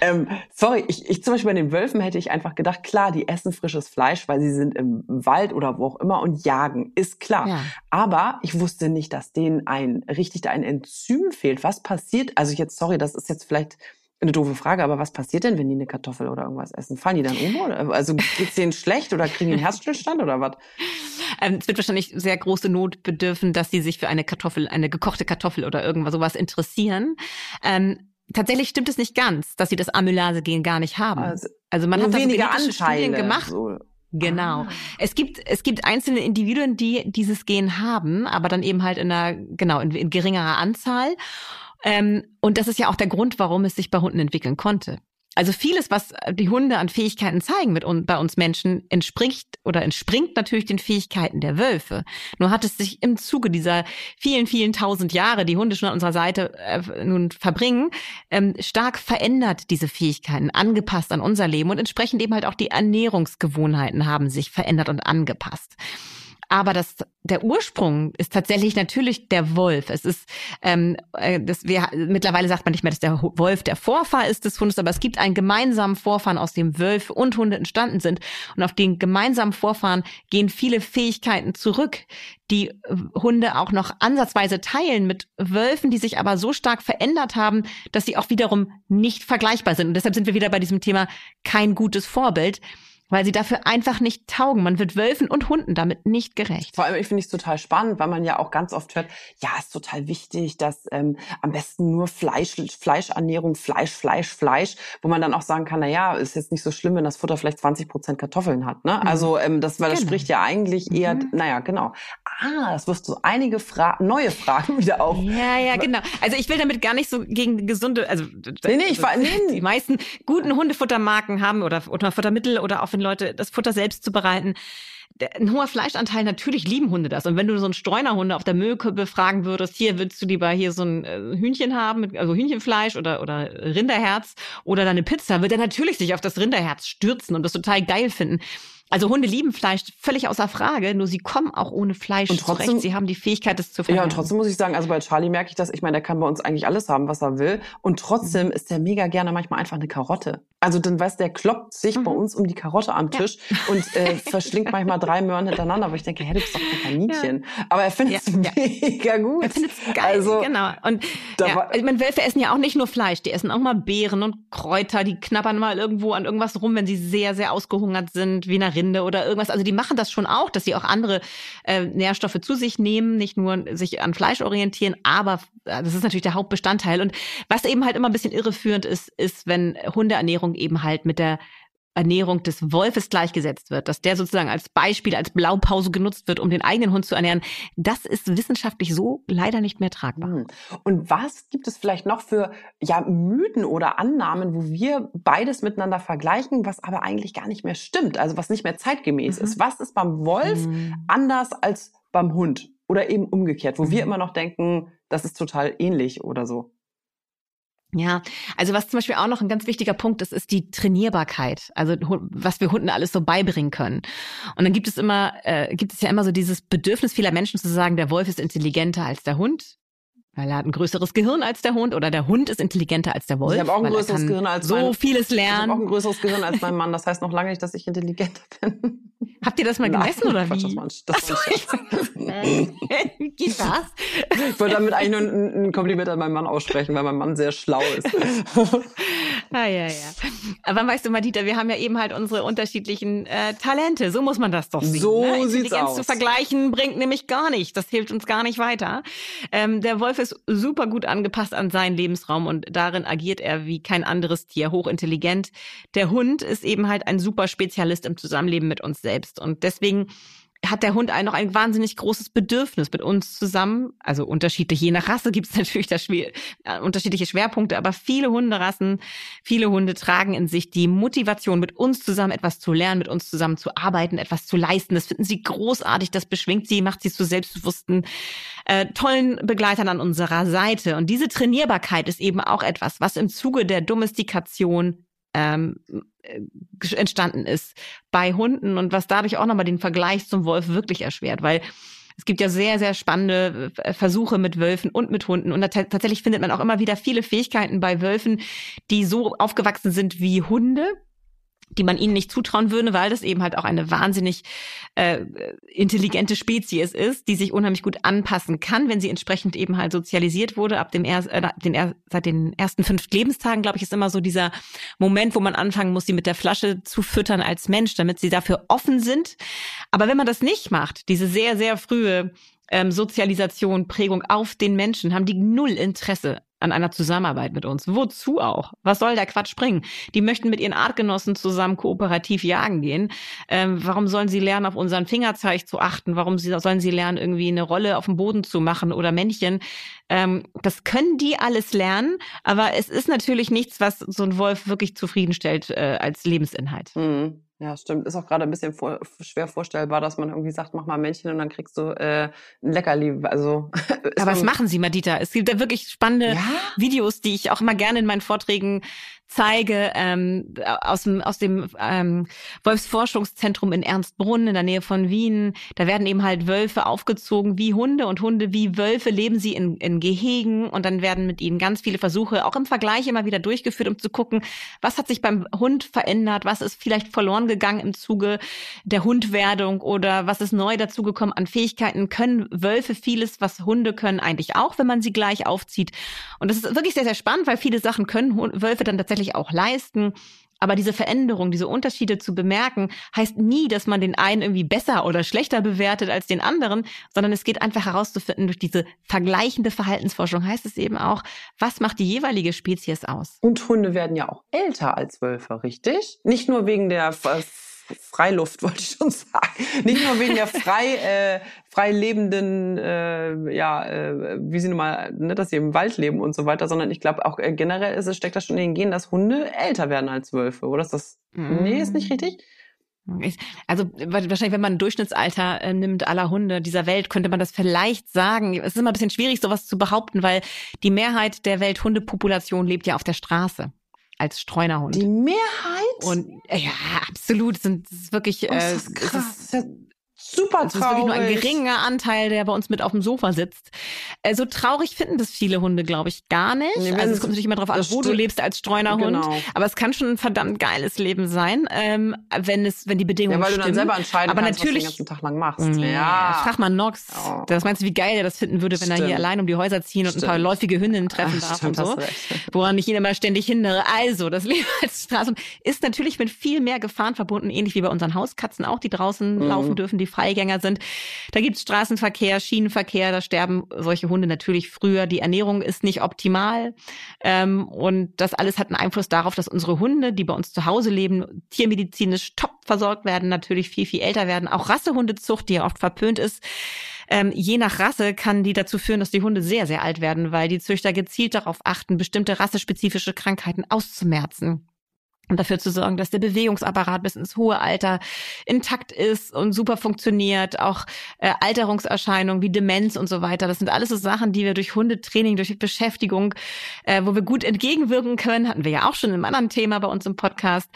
ähm, sorry, ich, ich zum Beispiel bei den Wölfen hätte ich einfach gedacht, klar, die essen frisches Fleisch, weil sie sind im Wald oder wo auch immer und jagen, ist klar. Ja. Aber ich wusste nicht, dass denen ein richtig ein Enzym fehlt. Was passiert? Also jetzt, sorry, das ist jetzt vielleicht eine doofe Frage, aber was passiert denn, wenn die eine Kartoffel oder irgendwas essen? Fallen die dann um? Oder? Also geht's denen schlecht oder kriegen die einen Herzstillstand oder was? Ähm, es wird wahrscheinlich sehr große Not bedürfen, dass sie sich für eine Kartoffel, eine gekochte Kartoffel oder irgendwas sowas interessieren. Ähm, tatsächlich stimmt es nicht ganz, dass sie das Amylase-Gen gar nicht haben. Also, also man hat weniger so Studien gemacht. So. Genau. Ah. Es gibt es gibt einzelne Individuen, die dieses Gen haben, aber dann eben halt in einer genau in, in geringerer Anzahl. Ähm, und das ist ja auch der Grund, warum es sich bei Hunden entwickeln konnte. Also vieles, was die Hunde an Fähigkeiten zeigen mit uns, bei uns Menschen, entspricht oder entspringt natürlich den Fähigkeiten der Wölfe. Nur hat es sich im Zuge dieser vielen, vielen tausend Jahre, die Hunde schon an unserer Seite äh, nun verbringen, ähm, stark verändert, diese Fähigkeiten, angepasst an unser Leben und entsprechend eben halt auch die Ernährungsgewohnheiten haben sich verändert und angepasst. Aber das, der Ursprung ist tatsächlich natürlich der Wolf. Es ist, ähm, äh, das, wir, mittlerweile sagt man nicht mehr, dass der Wolf der Vorfahr ist des Hundes, aber es gibt einen gemeinsamen Vorfahren, aus dem Wölfe und Hunde entstanden sind. Und auf den gemeinsamen Vorfahren gehen viele Fähigkeiten zurück, die äh, Hunde auch noch ansatzweise teilen mit Wölfen, die sich aber so stark verändert haben, dass sie auch wiederum nicht vergleichbar sind. Und deshalb sind wir wieder bei diesem Thema kein gutes Vorbild weil sie dafür einfach nicht taugen. Man wird Wölfen und Hunden damit nicht gerecht. Vor allem, ich finde es total spannend, weil man ja auch ganz oft hört, ja, ist total wichtig, dass ähm, am besten nur Fleisch, Fleischernährung, Fleisch, Fleisch, Fleisch, wo man dann auch sagen kann, na ja, ist jetzt nicht so schlimm, wenn das Futter vielleicht 20 Prozent Kartoffeln hat. Ne? Mhm. Also ähm, das, weil das genau. spricht ja eigentlich eher, mhm. naja, genau. Ah, das wirst du einige Fra neue Fragen wieder auf. Ja, ja, genau. Also ich will damit gar nicht so gegen gesunde, also nee, nee, ich, nee. die meisten guten Hundefuttermarken haben oder, oder Futtermittel oder auch wenn Leute das Futter selbst zubereiten. Ein hoher Fleischanteil, natürlich lieben Hunde das. Und wenn du so einen Streunerhunde auf der Müllkippe fragen würdest, hier willst du lieber hier so ein äh, Hühnchen haben, also Hühnchenfleisch oder, oder Rinderherz oder deine Pizza, wird er natürlich sich auf das Rinderherz stürzen und das total geil finden. Also Hunde lieben Fleisch, völlig außer Frage, nur sie kommen auch ohne Fleisch und trotzdem, zurecht. Sie haben die Fähigkeit, das zu vermehren. Ja, und trotzdem muss ich sagen, also bei Charlie merke ich das, ich meine, der kann bei uns eigentlich alles haben, was er will. Und trotzdem mhm. ist der mega gerne manchmal einfach eine Karotte. Also dann weiß der kloppt sich mhm. bei uns um die Karotte am Tisch ja. und äh, verschlingt manchmal drei Möhren hintereinander, aber ich denke, hey, du bist doch kein Kaninchen. Ja. Aber er findet es ja. mega gut. Er findet es geil, also, genau. Und ja, ich meine, Wölfe essen ja auch nicht nur Fleisch, die essen auch mal Beeren und Kräuter, die knabbern mal irgendwo an irgendwas rum, wenn sie sehr, sehr ausgehungert sind, wie eine Rinde oder irgendwas. Also also die machen das schon auch, dass sie auch andere äh, Nährstoffe zu sich nehmen, nicht nur sich an Fleisch orientieren, aber äh, das ist natürlich der Hauptbestandteil. Und was eben halt immer ein bisschen irreführend ist, ist, wenn Hundeernährung eben halt mit der Ernährung des Wolfes gleichgesetzt wird, dass der sozusagen als Beispiel, als Blaupause genutzt wird, um den eigenen Hund zu ernähren, das ist wissenschaftlich so leider nicht mehr tragbar. Hm. Und was gibt es vielleicht noch für ja, Mythen oder Annahmen, wo wir beides miteinander vergleichen, was aber eigentlich gar nicht mehr stimmt, also was nicht mehr zeitgemäß mhm. ist? Was ist beim Wolf mhm. anders als beim Hund? Oder eben umgekehrt, wo mhm. wir immer noch denken, das ist total ähnlich oder so? Ja, also was zum Beispiel auch noch ein ganz wichtiger Punkt ist, ist die Trainierbarkeit. Also was wir Hunden alles so beibringen können. Und dann gibt es immer, äh, gibt es ja immer so dieses Bedürfnis vieler Menschen zu sagen, der Wolf ist intelligenter als der Hund. Weil er hat ein größeres Gehirn als der Hund oder der Hund ist intelligenter als der Wolf. Ich habe auch ein größeres Gehirn als so mein, vieles lernen. Ich habe auch ein größeres Gehirn als mein Mann. Das heißt noch lange nicht, dass ich intelligenter bin. Habt ihr das mal gemessen Nein, oder wie? Das war, das war wie geht das? Ich wollte damit eigentlich nur ein, ein, Kompliment an meinen Mann aussprechen, weil mein Mann sehr schlau ist. ah, ja, ja. Aber weißt du, Madita, wir haben ja eben halt unsere unterschiedlichen äh, Talente. So muss man das doch sehen. So ne? sieht's aus. zu vergleichen bringt nämlich gar nicht. Das hilft uns gar nicht weiter. Ähm, der Wolf ist super gut angepasst an seinen Lebensraum und darin agiert er wie kein anderes Tier, hochintelligent. Der Hund ist eben halt ein super Spezialist im Zusammenleben mit uns selbst und deswegen hat der Hund ein, noch ein wahnsinnig großes Bedürfnis mit uns zusammen. Also unterschiedlich, je nach Rasse gibt es natürlich da schwer, äh, unterschiedliche Schwerpunkte, aber viele Hunderassen, viele Hunde tragen in sich die Motivation, mit uns zusammen etwas zu lernen, mit uns zusammen zu arbeiten, etwas zu leisten. Das finden sie großartig, das beschwingt sie, macht sie zu selbstbewussten, äh, tollen Begleitern an unserer Seite. Und diese Trainierbarkeit ist eben auch etwas, was im Zuge der Domestikation ähm, äh, entstanden ist bei Hunden und was dadurch auch nochmal den Vergleich zum Wolf wirklich erschwert, weil es gibt ja sehr, sehr spannende äh, Versuche mit Wölfen und mit Hunden. Und tatsächlich findet man auch immer wieder viele Fähigkeiten bei Wölfen, die so aufgewachsen sind wie Hunde die man ihnen nicht zutrauen würde, weil das eben halt auch eine wahnsinnig äh, intelligente Spezies ist, die sich unheimlich gut anpassen kann, wenn sie entsprechend eben halt sozialisiert wurde. Ab dem er, äh, den er, seit den ersten fünf Lebenstagen, glaube ich, ist immer so dieser Moment, wo man anfangen muss, sie mit der Flasche zu füttern als Mensch, damit sie dafür offen sind. Aber wenn man das nicht macht, diese sehr, sehr frühe ähm, Sozialisation, Prägung auf den Menschen, haben die null Interesse an einer Zusammenarbeit mit uns. Wozu auch? Was soll der Quatsch bringen? Die möchten mit ihren Artgenossen zusammen kooperativ jagen gehen. Ähm, warum sollen sie lernen, auf unseren Fingerzeig zu achten? Warum sie, sollen sie lernen, irgendwie eine Rolle auf dem Boden zu machen oder Männchen? Ähm, das können die alles lernen, aber es ist natürlich nichts, was so ein Wolf wirklich zufriedenstellt äh, als Lebensinhalt. Mhm. Ja, stimmt. Ist auch gerade ein bisschen vor, schwer vorstellbar, dass man irgendwie sagt, mach mal Männchen und dann kriegst du äh, ein Leckerli. Also, Aber was machen Sie, Madita? Es gibt da wirklich spannende ja? Videos, die ich auch immer gerne in meinen Vorträgen zeige, ähm, aus dem, aus dem ähm, Wolfsforschungszentrum in Ernstbrunn in der Nähe von Wien. Da werden eben halt Wölfe aufgezogen wie Hunde und Hunde wie Wölfe leben sie in, in Gehegen und dann werden mit ihnen ganz viele Versuche auch im Vergleich immer wieder durchgeführt, um zu gucken, was hat sich beim Hund verändert, was ist vielleicht verloren gegangen im Zuge der Hundwerdung oder was ist neu dazugekommen an Fähigkeiten. Können Wölfe vieles, was Hunde können, eigentlich auch, wenn man sie gleich aufzieht. Und das ist wirklich sehr, sehr spannend, weil viele Sachen können Wölfe dann tatsächlich auch leisten. Aber diese Veränderung, diese Unterschiede zu bemerken, heißt nie, dass man den einen irgendwie besser oder schlechter bewertet als den anderen, sondern es geht einfach herauszufinden, durch diese vergleichende Verhaltensforschung heißt es eben auch, was macht die jeweilige Spezies aus. Und Hunde werden ja auch älter als Wölfe, richtig? Nicht nur wegen der Freiluft, wollte ich schon sagen. Nicht nur wegen der frei, äh, frei lebenden, äh, ja, äh, wie sie nun mal, ne, dass sie im Wald leben und so weiter, sondern ich glaube auch äh, generell ist es, steckt das schon in den Genen, dass Hunde älter werden als Wölfe, oder ist das, mm. nee, ist nicht richtig? Also wahrscheinlich, wenn man ein Durchschnittsalter äh, nimmt aller Hunde dieser Welt, könnte man das vielleicht sagen. Es ist immer ein bisschen schwierig, sowas zu behaupten, weil die Mehrheit der Welthundepopulation lebt ja auf der Straße als Streunerhund. Die Mehrheit? Und ja, absolut. Sind, das ist wirklich. Oh, ist das äh, krass. Ist, super traurig. Das ist wirklich nur ein geringer Anteil, der bei uns mit auf dem Sofa sitzt. Äh, so traurig finden das viele Hunde, glaube ich, gar nicht. Nee, also es kommt natürlich immer darauf an, wo du lebst als Streunerhund. Genau. Aber es kann schon ein verdammt geiles Leben sein, ähm, wenn es, wenn die Bedingungen Ja, weil stimmen. du dann selber entscheiden Aber kannst, natürlich, was du den ganzen Tag lang machst. Ja. ja. Frag mal Nox. Oh. Das meinst du, wie geil er das finden würde, wenn stimmt. er hier allein um die Häuser ziehen und stimmt. ein paar läufige Hündinnen treffen Ach, darf stimmt, und so. Woran ich ihn immer ständig hindere. Also, das Leben als Straßen ist natürlich mit viel mehr Gefahren verbunden, ähnlich wie bei unseren Hauskatzen auch, die draußen mhm. laufen dürfen, die Freigänger sind. Da gibt es Straßenverkehr, Schienenverkehr, da sterben solche Hunde natürlich früher. Die Ernährung ist nicht optimal. Ähm, und das alles hat einen Einfluss darauf, dass unsere Hunde, die bei uns zu Hause leben, tiermedizinisch top versorgt werden, natürlich viel, viel älter werden. Auch Rassehundezucht, die ja oft verpönt ist. Ähm, je nach Rasse kann die dazu führen, dass die Hunde sehr, sehr alt werden, weil die Züchter gezielt darauf achten, bestimmte rassespezifische Krankheiten auszumerzen und dafür zu sorgen, dass der Bewegungsapparat bis ins hohe Alter intakt ist und super funktioniert. Auch äh, Alterungserscheinungen wie Demenz und so weiter. Das sind alles so Sachen, die wir durch Hundetraining, durch Beschäftigung, äh, wo wir gut entgegenwirken können. Hatten wir ja auch schon im anderen Thema bei uns im Podcast.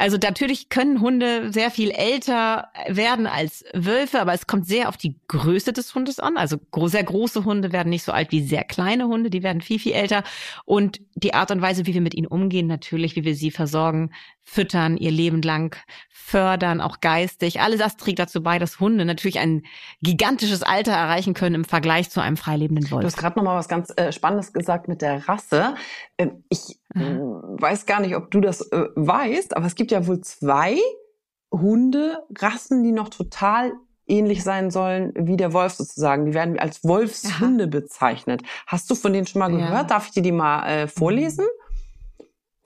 Also natürlich können Hunde sehr viel älter werden als Wölfe, aber es kommt sehr auf die Größe des Hundes an. Also sehr große Hunde werden nicht so alt wie sehr kleine Hunde, die werden viel, viel älter. Und die Art und Weise, wie wir mit ihnen umgehen, natürlich, wie wir sie versorgen, füttern, ihr Leben lang fördern, auch geistig. Alles das trägt dazu bei, dass Hunde natürlich ein gigantisches Alter erreichen können im Vergleich zu einem freilebenden Wolf. Du hast gerade noch mal was ganz äh, Spannendes gesagt mit der Rasse. Ähm, ich. Weiß gar nicht, ob du das äh, weißt, aber es gibt ja wohl zwei Hunderassen, die noch total ähnlich sein sollen wie der Wolf sozusagen. Die werden als Wolfshunde Aha. bezeichnet. Hast du von denen schon mal gehört? Ja. Darf ich dir die mal äh, vorlesen?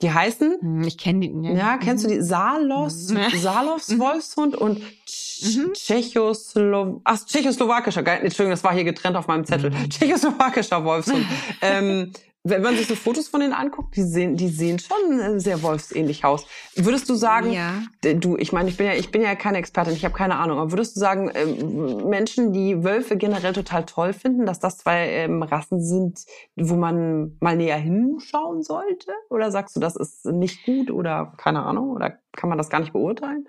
Die heißen? Hm, ich kenne die. Ja, ja, kennst du die? Salos, Salovs mhm. Wolfshund und mhm. Tschechoslo Ach, tschechoslowakischer. Entschuldigung, das war hier getrennt auf meinem Zettel. Mhm. Tschechoslowakischer Wolfshund. ähm, wenn man sich so Fotos von denen anguckt, die sehen, die sehen schon äh, sehr wolfsähnlich aus. Würdest du sagen, ja. du, ich meine, ich bin ja, ich bin ja keine Expertin, ich habe keine Ahnung, aber würdest du sagen, ähm, Menschen, die Wölfe generell total toll finden, dass das zwei ähm, Rassen sind, wo man mal näher hinschauen sollte? Oder sagst du, das ist nicht gut oder keine Ahnung? Oder kann man das gar nicht beurteilen?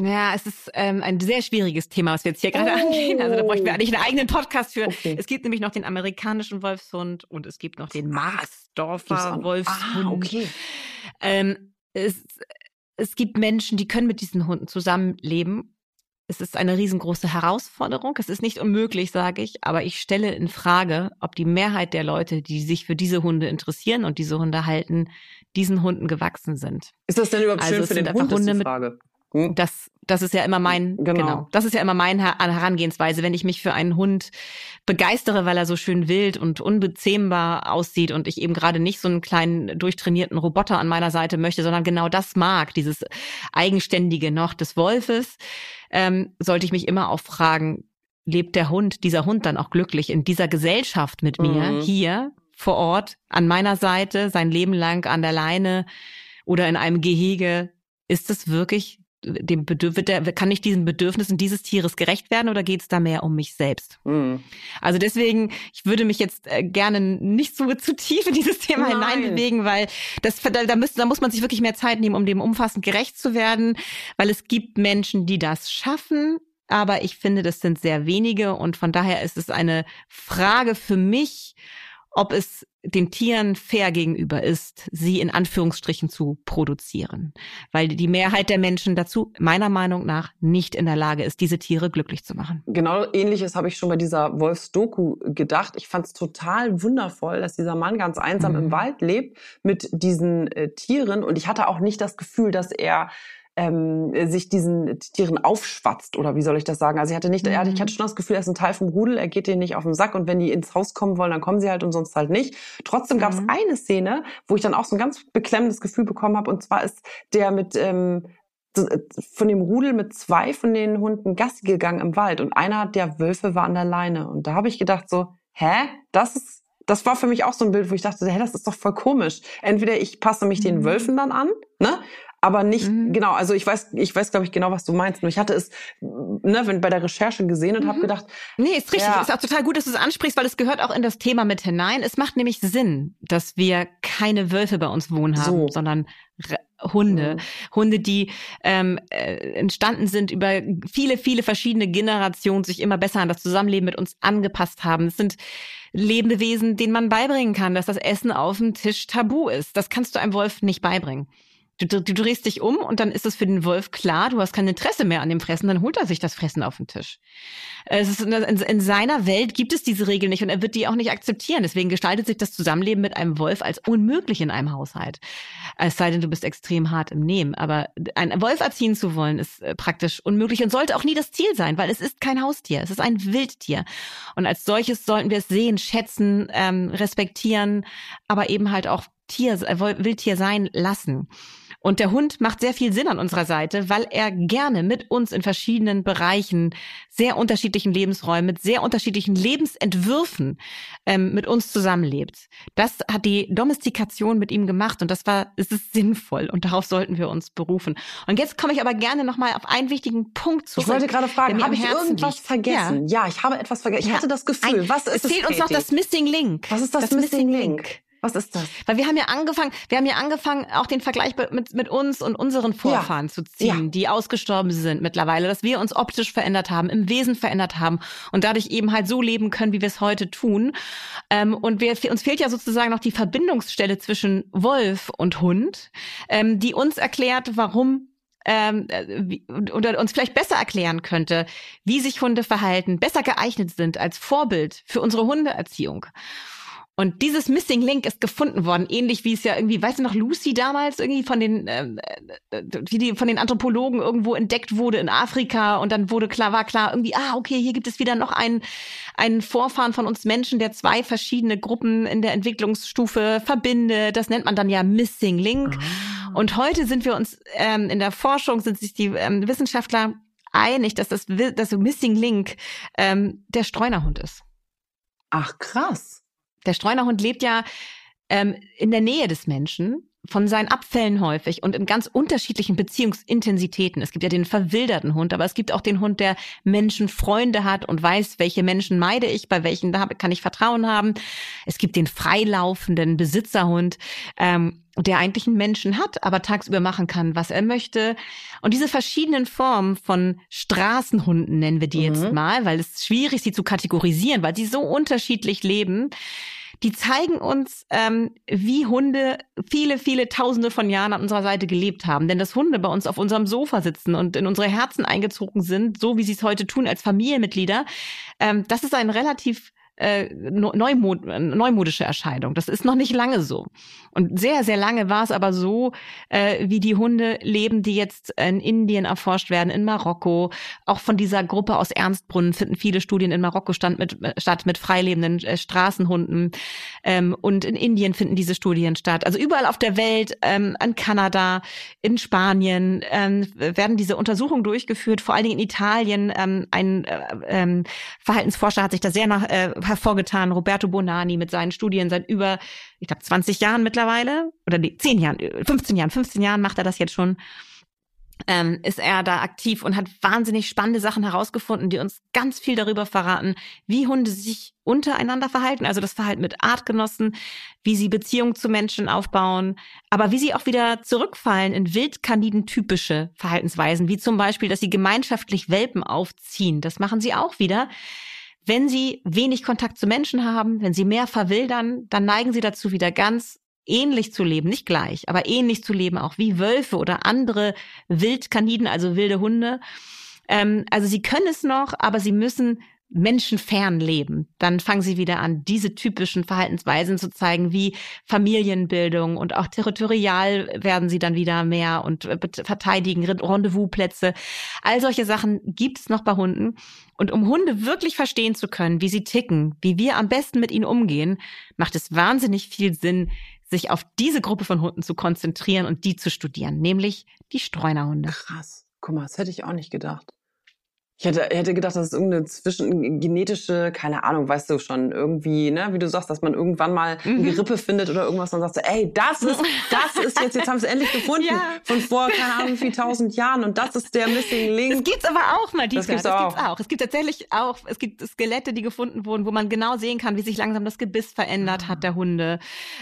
Ja, es ist ähm, ein sehr schwieriges Thema, was wir jetzt hier gerade oh. angehen. Also da bräuchten wir eigentlich einen eigenen Podcast für. Okay. Es gibt nämlich noch den amerikanischen Wolfshund und es gibt noch den Marsdorfer Wolfshund. Ah, okay. Ähm, es, es gibt Menschen, die können mit diesen Hunden zusammenleben. Es ist eine riesengroße Herausforderung. Es ist nicht unmöglich, sage ich, aber ich stelle in Frage, ob die Mehrheit der Leute, die sich für diese Hunde interessieren und diese Hunde halten, diesen Hunden gewachsen sind. Ist das denn überhaupt also schön für den Hund? Hunde ist die Frage. Hm? Das, das ist ja immer mein, genau. genau. Das ist ja immer meine Herangehensweise, wenn ich mich für einen Hund begeistere, weil er so schön wild und unbezähmbar aussieht und ich eben gerade nicht so einen kleinen durchtrainierten Roboter an meiner Seite möchte, sondern genau das mag, dieses eigenständige noch des Wolfes, ähm, sollte ich mich immer auch fragen, lebt der Hund, dieser Hund dann auch glücklich in dieser Gesellschaft mit mir mhm. hier vor Ort an meiner Seite sein Leben lang an der Leine oder in einem Gehege? Ist es wirklich dem Bedürf kann ich diesen Bedürfnissen dieses Tieres gerecht werden oder geht es da mehr um mich selbst? Mhm. Also deswegen, ich würde mich jetzt äh, gerne nicht so zu tief in dieses Thema Nein. hineinbewegen, weil das da, da, müsste, da muss man sich wirklich mehr Zeit nehmen, um dem umfassend gerecht zu werden, weil es gibt Menschen, die das schaffen aber ich finde, das sind sehr wenige und von daher ist es eine Frage für mich, ob es den Tieren fair gegenüber ist, sie in Anführungsstrichen zu produzieren. Weil die Mehrheit der Menschen dazu meiner Meinung nach nicht in der Lage ist, diese Tiere glücklich zu machen. Genau ähnliches habe ich schon bei dieser Wolfsdoku gedacht. Ich fand es total wundervoll, dass dieser Mann ganz einsam mhm. im Wald lebt mit diesen äh, Tieren. Und ich hatte auch nicht das Gefühl, dass er ähm, sich diesen Tieren aufschwatzt oder wie soll ich das sagen? Also ich hatte nicht, mhm. ich hatte schon das Gefühl, er ist ein Teil vom Rudel, er geht denen nicht auf den Sack und wenn die ins Haus kommen wollen, dann kommen sie halt und sonst halt nicht. Trotzdem gab es mhm. eine Szene, wo ich dann auch so ein ganz beklemmendes Gefühl bekommen habe und zwar ist der mit ähm, äh, von dem Rudel mit zwei von den Hunden Gassi gegangen im Wald und einer der Wölfe war an der Leine und da habe ich gedacht so, hä, das ist das war für mich auch so ein Bild, wo ich dachte, hä, das ist doch voll komisch. Entweder ich passe mich den mhm. Wölfen dann an, ne? Aber nicht mhm. genau. Also ich weiß, ich weiß, glaube ich, genau, was du meinst. Nur ich hatte es, ne, wenn bei der Recherche gesehen und mhm. habe gedacht, nee, ist richtig, ja. ist auch total gut, dass du es ansprichst, weil es gehört auch in das Thema mit hinein. Es macht nämlich Sinn, dass wir keine Wölfe bei uns wohnen haben, so. sondern Hunde, mhm. Hunde, die ähm, äh, entstanden sind über viele, viele verschiedene Generationen, sich immer besser an das Zusammenleben mit uns angepasst haben. Es sind Lebewesen, denen man beibringen kann, dass das Essen auf dem Tisch tabu ist. Das kannst du einem Wolf nicht beibringen. Du, du, du, drehst dich um und dann ist es für den Wolf klar, du hast kein Interesse mehr an dem Fressen, dann holt er sich das Fressen auf den Tisch. Es ist in, in, in, seiner Welt gibt es diese Regel nicht und er wird die auch nicht akzeptieren. Deswegen gestaltet sich das Zusammenleben mit einem Wolf als unmöglich in einem Haushalt. Es sei denn, du bist extrem hart im Nehmen. Aber einen Wolf erziehen zu wollen, ist äh, praktisch unmöglich und sollte auch nie das Ziel sein, weil es ist kein Haustier, es ist ein Wildtier. Und als solches sollten wir es sehen, schätzen, ähm, respektieren, aber eben halt auch Tier, äh, Wildtier sein lassen. Und der Hund macht sehr viel Sinn an unserer Seite, weil er gerne mit uns in verschiedenen Bereichen, sehr unterschiedlichen Lebensräumen, mit sehr unterschiedlichen Lebensentwürfen ähm, mit uns zusammenlebt. Das hat die Domestikation mit ihm gemacht und das war, es ist sinnvoll und darauf sollten wir uns berufen. Und jetzt komme ich aber gerne nochmal auf einen wichtigen Punkt zurück. Ich wollte gerade fragen, habe ich irgendwas liegt. vergessen? Ja. ja. ich habe etwas vergessen. Ich ja. hatte das Gefühl, Ein, was ist es? fehlt uns noch das Missing Link. Was ist das, das Missing, Missing Link? Link? Was ist das? Weil wir haben ja angefangen, wir haben ja angefangen, auch den Vergleich mit, mit uns und unseren Vorfahren ja. zu ziehen, ja. die ausgestorben sind mittlerweile, dass wir uns optisch verändert haben, im Wesen verändert haben und dadurch eben halt so leben können, wie wir es heute tun. Ähm, und wir, uns fehlt ja sozusagen noch die Verbindungsstelle zwischen Wolf und Hund, ähm, die uns erklärt, warum ähm, äh, oder uns vielleicht besser erklären könnte, wie sich Hunde verhalten, besser geeignet sind als Vorbild für unsere Hundeerziehung. Und dieses Missing Link ist gefunden worden, ähnlich wie es ja irgendwie, weißt du noch, Lucy damals irgendwie von den, äh, äh, wie die von den Anthropologen irgendwo entdeckt wurde in Afrika und dann wurde klar, war klar irgendwie, ah, okay, hier gibt es wieder noch einen, einen Vorfahren von uns Menschen, der zwei verschiedene Gruppen in der Entwicklungsstufe verbindet. Das nennt man dann ja Missing Link. Ah. Und heute sind wir uns ähm, in der Forschung, sind sich die ähm, Wissenschaftler einig, dass das, das Missing Link ähm, der Streunerhund ist. Ach, krass. Der Streunerhund lebt ja ähm, in der Nähe des Menschen, von seinen Abfällen häufig und in ganz unterschiedlichen Beziehungsintensitäten. Es gibt ja den verwilderten Hund, aber es gibt auch den Hund, der Menschenfreunde hat und weiß, welche Menschen meide ich, bei welchen kann ich Vertrauen haben. Es gibt den freilaufenden Besitzerhund, ähm, der eigentlich einen Menschen hat, aber tagsüber machen kann, was er möchte. Und diese verschiedenen Formen von Straßenhunden nennen wir die mhm. jetzt mal, weil es schwierig ist, sie zu kategorisieren, weil sie so unterschiedlich leben die zeigen uns, ähm, wie Hunde viele, viele Tausende von Jahren an unserer Seite gelebt haben. Denn dass Hunde bei uns auf unserem Sofa sitzen und in unsere Herzen eingezogen sind, so wie sie es heute tun als Familienmitglieder, ähm, das ist ein relativ äh, neumod neumodische Erscheinung. Das ist noch nicht lange so. Und sehr, sehr lange war es aber so, äh, wie die Hunde leben, die jetzt in Indien erforscht werden, in Marokko. Auch von dieser Gruppe aus Ernstbrunnen finden viele Studien in Marokko stand mit, statt mit freilebenden äh, Straßenhunden. Ähm, und in Indien finden diese Studien statt. Also überall auf der Welt, ähm, in Kanada, in Spanien ähm, werden diese Untersuchungen durchgeführt, vor allen Dingen in Italien. Ähm, ein äh, ähm, Verhaltensforscher hat sich da sehr nach, äh, hervorgetan, Roberto Bonani mit seinen Studien seit über, ich glaube, 20 Jahren mittlerweile, oder nee, 10 Jahren, 15 Jahren, 15 Jahren macht er das jetzt schon. ähm, ist er da aktiv und hat wahnsinnig spannende Sachen herausgefunden, die uns ganz viel darüber verraten, wie Hunde sich untereinander verhalten, also das Verhalten mit Artgenossen, wie sie Beziehungen zu Menschen aufbauen, aber wie sie auch wieder zurückfallen in wildkaniden-typische Verhaltensweisen, wie zum Beispiel, dass sie gemeinschaftlich Welpen aufziehen. Das machen sie auch wieder. Wenn sie wenig Kontakt zu Menschen haben, wenn sie mehr verwildern, dann neigen sie dazu, wieder ganz ähnlich zu leben, nicht gleich, aber ähnlich zu leben, auch wie Wölfe oder andere Wildkaniden, also wilde Hunde. Ähm, also sie können es noch, aber sie müssen menschenfern leben. Dann fangen sie wieder an, diese typischen Verhaltensweisen zu zeigen, wie Familienbildung und auch territorial werden sie dann wieder mehr und äh, verteidigen Rendezvousplätze. All solche Sachen gibt es noch bei Hunden. Und um Hunde wirklich verstehen zu können, wie sie ticken, wie wir am besten mit ihnen umgehen, macht es wahnsinnig viel Sinn, sich auf diese Gruppe von Hunden zu konzentrieren und die zu studieren, nämlich die Streunerhunde. Krass. Guck mal, das hätte ich auch nicht gedacht. Ich hätte, hätte gedacht, das ist irgendeine zwischen genetische, keine Ahnung, weißt du schon, irgendwie, ne, wie du sagst, dass man irgendwann mal mhm. ein Gerippe findet oder irgendwas und sagt so, ey, das ist, das ist jetzt, jetzt haben sie es endlich gefunden ja. von vor, keine Ahnung, wie tausend Jahren und das ist der Missing Link. Das gibt's aber auch, Madita. Das gibt's, das auch. gibt's auch. Es gibt tatsächlich auch, es gibt Skelette, die gefunden wurden, wo man genau sehen kann, wie sich langsam das Gebiss verändert ah. hat der Hunde.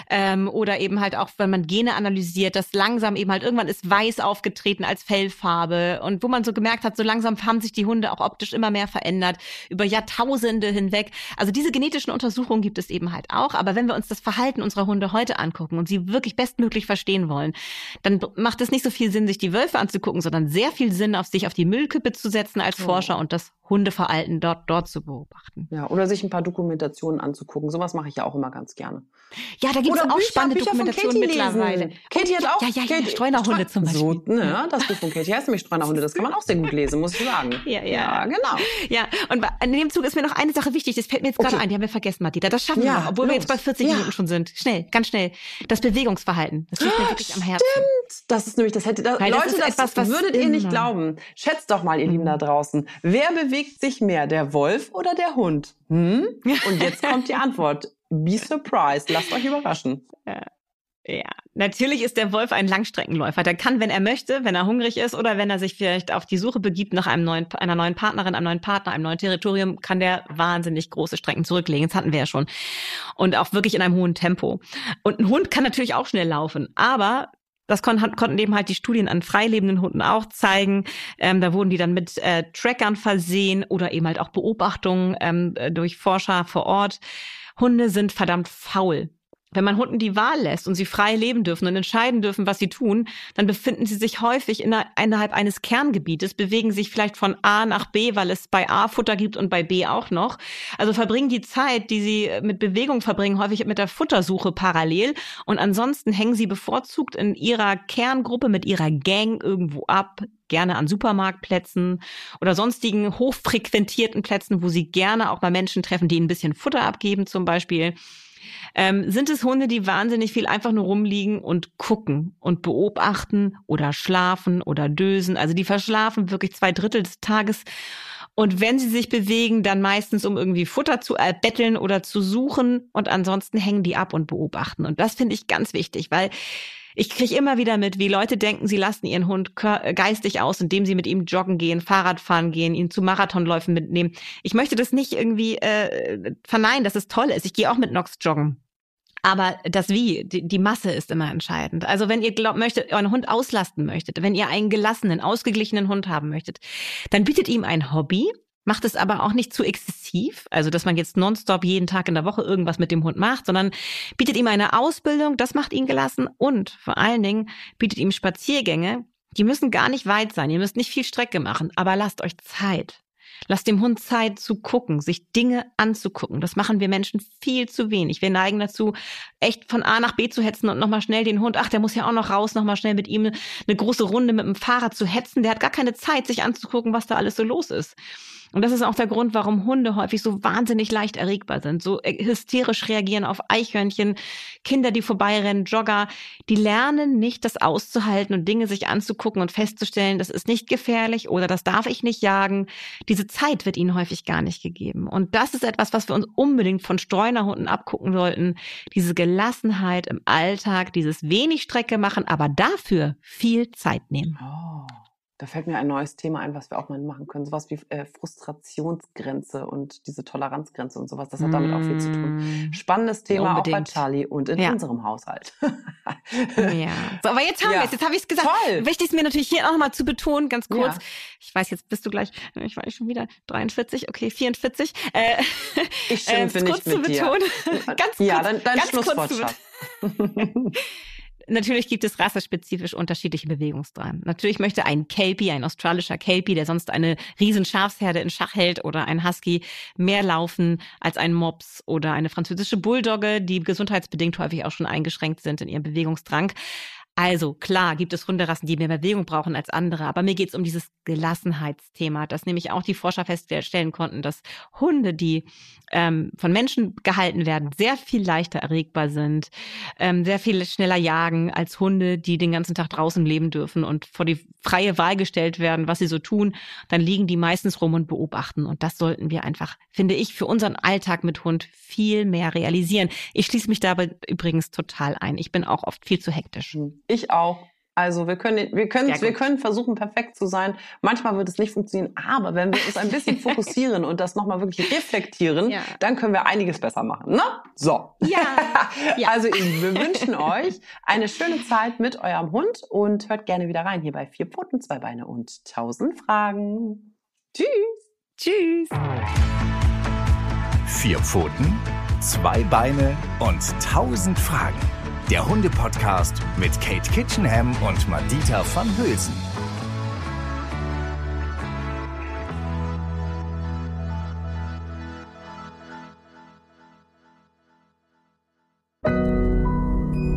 Ähm, oder eben halt auch, wenn man Gene analysiert, dass langsam eben halt irgendwann ist weiß aufgetreten als Fellfarbe und wo man so gemerkt hat, so langsam haben sich die Hunde Hunde auch optisch immer mehr verändert, über Jahrtausende hinweg. Also diese genetischen Untersuchungen gibt es eben halt auch. Aber wenn wir uns das Verhalten unserer Hunde heute angucken und sie wirklich bestmöglich verstehen wollen, dann macht es nicht so viel Sinn, sich die Wölfe anzugucken, sondern sehr viel Sinn, auf sich auf die Müllkippe zu setzen als Forscher und das Hundeverhalten dort, dort zu beobachten. Ja, oder sich ein paar Dokumentationen anzugucken. Sowas mache ich ja auch immer ganz gerne. Ja, da gibt es auch Bücher, spannende Bücher Dokumentationen mittlerweile. Katie hat auch ja, ja, ja, Katie, Streunerhunde zum Beispiel. So, ne, das Buch von Katie heißt nämlich Streunerhunde. Das kann man auch sehr gut lesen, muss ich sagen. Ja, ja. Ja genau. Ja, und in dem Zug ist mir noch eine Sache wichtig. Das fällt mir jetzt gerade okay. ein. Die haben wir vergessen, Martita. Das schaffen ja, wir noch, obwohl los. wir jetzt bei 40 ja. Minuten schon sind. Schnell, ganz schnell. Das Bewegungsverhalten. Das liegt mir wirklich am Herzen. Stimmt. Das ist nämlich, das hätte, das, Leute, das, das etwas, was würdet ihr nicht glauben. Schätzt doch mal, ihr Lieben da draußen. Wer bewegt sich mehr? der Wolf oder der Hund? Hm? Und jetzt kommt die Antwort. Be surprised. Lasst euch überraschen. Ja. Ja, natürlich ist der Wolf ein Langstreckenläufer. Der kann, wenn er möchte, wenn er hungrig ist oder wenn er sich vielleicht auf die Suche begibt nach einem neuen, einer neuen Partnerin, einem neuen Partner, einem neuen Territorium, kann der wahnsinnig große Strecken zurücklegen. Das hatten wir ja schon. Und auch wirklich in einem hohen Tempo. Und ein Hund kann natürlich auch schnell laufen. Aber das kon konnten eben halt die Studien an freilebenden Hunden auch zeigen. Ähm, da wurden die dann mit äh, Trackern versehen oder eben halt auch Beobachtungen ähm, äh, durch Forscher vor Ort. Hunde sind verdammt faul. Wenn man Hunden die Wahl lässt und sie frei leben dürfen und entscheiden dürfen, was sie tun, dann befinden sie sich häufig innerhalb eines Kerngebietes, bewegen sich vielleicht von A nach B, weil es bei A Futter gibt und bei B auch noch. Also verbringen die Zeit, die sie mit Bewegung verbringen, häufig mit der Futtersuche parallel. Und ansonsten hängen sie bevorzugt in ihrer Kerngruppe mit ihrer Gang irgendwo ab, gerne an Supermarktplätzen oder sonstigen hochfrequentierten Plätzen, wo sie gerne auch bei Menschen treffen, die ein bisschen Futter abgeben zum Beispiel ähm, sind es Hunde, die wahnsinnig viel einfach nur rumliegen und gucken und beobachten oder schlafen oder dösen. Also die verschlafen wirklich zwei Drittel des Tages. Und wenn sie sich bewegen, dann meistens, um irgendwie Futter zu erbetteln oder zu suchen. Und ansonsten hängen die ab und beobachten. Und das finde ich ganz wichtig, weil ich kriege immer wieder mit, wie Leute denken, sie lassen ihren Hund geistig aus, indem sie mit ihm joggen gehen, Fahrrad fahren gehen, ihn zu Marathonläufen mitnehmen. Ich möchte das nicht irgendwie äh, verneinen, dass es toll ist. Ich gehe auch mit Nox joggen. Aber das Wie, die, die Masse ist immer entscheidend. Also wenn ihr glaubt, möchtet, euren Hund auslasten möchtet, wenn ihr einen gelassenen, ausgeglichenen Hund haben möchtet, dann bietet ihm ein Hobby, macht es aber auch nicht zu exzessiv, also dass man jetzt nonstop jeden Tag in der Woche irgendwas mit dem Hund macht, sondern bietet ihm eine Ausbildung, das macht ihn gelassen und vor allen Dingen bietet ihm Spaziergänge, die müssen gar nicht weit sein, ihr müsst nicht viel Strecke machen, aber lasst euch Zeit. Lass dem Hund Zeit zu gucken, sich Dinge anzugucken. Das machen wir Menschen viel zu wenig. Wir neigen dazu, echt von A nach B zu hetzen und nochmal schnell den Hund, ach, der muss ja auch noch raus, nochmal schnell mit ihm eine große Runde mit dem Fahrrad zu hetzen. Der hat gar keine Zeit, sich anzugucken, was da alles so los ist. Und das ist auch der Grund, warum Hunde häufig so wahnsinnig leicht erregbar sind, so äh, hysterisch reagieren auf Eichhörnchen, Kinder, die vorbeirennen, Jogger, die lernen nicht, das auszuhalten und Dinge sich anzugucken und festzustellen, das ist nicht gefährlich oder das darf ich nicht jagen. Diese Zeit wird ihnen häufig gar nicht gegeben. Und das ist etwas, was wir uns unbedingt von Streunerhunden abgucken sollten. Diese Gelassenheit im Alltag, dieses wenig Strecke machen, aber dafür viel Zeit nehmen. Oh. Da fällt mir ein neues Thema ein, was wir auch mal machen können. Sowas wie äh, Frustrationsgrenze und diese Toleranzgrenze und sowas. Das hat damit auch viel zu tun. Mm. Spannendes Thema Unbedingt. auch bei Charlie und in Ja. unserem Haushalt. Ja. So, aber jetzt haben Ja. wir es. Jetzt habe ich es gesagt. Toll. Wichtig ist mir natürlich hier auch nochmal zu betonen, ganz kurz. Ja. Ich weiß, jetzt bist du gleich, ich weiß schon wieder 43, okay, 44. Äh, Ich schimpfe ähm, nicht kurz mit zu dir. betonen. ganz ja, kurz, dann dein ganz kurz Schlusswort, zu. Natürlich gibt es rassespezifisch unterschiedliche Bewegungsdramen. Natürlich möchte ein Kelpie, ein australischer Kelpie, der sonst eine riesen Schafsherde in Schach hält oder ein Husky mehr laufen als ein Mops oder eine französische Bulldogge, die gesundheitsbedingt häufig auch schon eingeschränkt sind in ihrem Bewegungsdrang. Also klar gibt es Hunderassen, die mehr Bewegung brauchen als andere, aber mir geht es um dieses Gelassenheitsthema, dass nämlich auch die Forscher feststellen konnten, dass Hunde, die ähm, von Menschen gehalten werden, sehr viel leichter erregbar sind, ähm, sehr viel schneller jagen als Hunde, die den ganzen Tag draußen leben dürfen und vor die freie Wahl gestellt werden, was sie so tun, dann liegen die meistens rum und beobachten. Und das sollten wir einfach, finde ich, für unseren Alltag mit Hund viel mehr realisieren. Ich schließe mich dabei übrigens total ein. Ich bin auch oft viel zu hektisch. Ich auch. Also wir können, wir können, gut. wir können versuchen, perfekt zu sein. Manchmal wird es nicht funktionieren, aber wenn wir uns ein bisschen fokussieren und das nochmal wirklich reflektieren, Ja. dann können wir einiges besser machen. Ne? So. Ja. Ja. Also wir wünschen euch eine schöne Zeit mit eurem Hund und hört gerne wieder rein hier bei Vier Pfoten, Zwei Beine und Tausend Fragen. Tschüss. Tschüss. Vier Pfoten, zwei Beine und tausend Fragen der Hunde-Podcast mit Kate Kitchenham und Madita van Hülsen.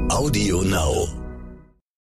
Audio Now.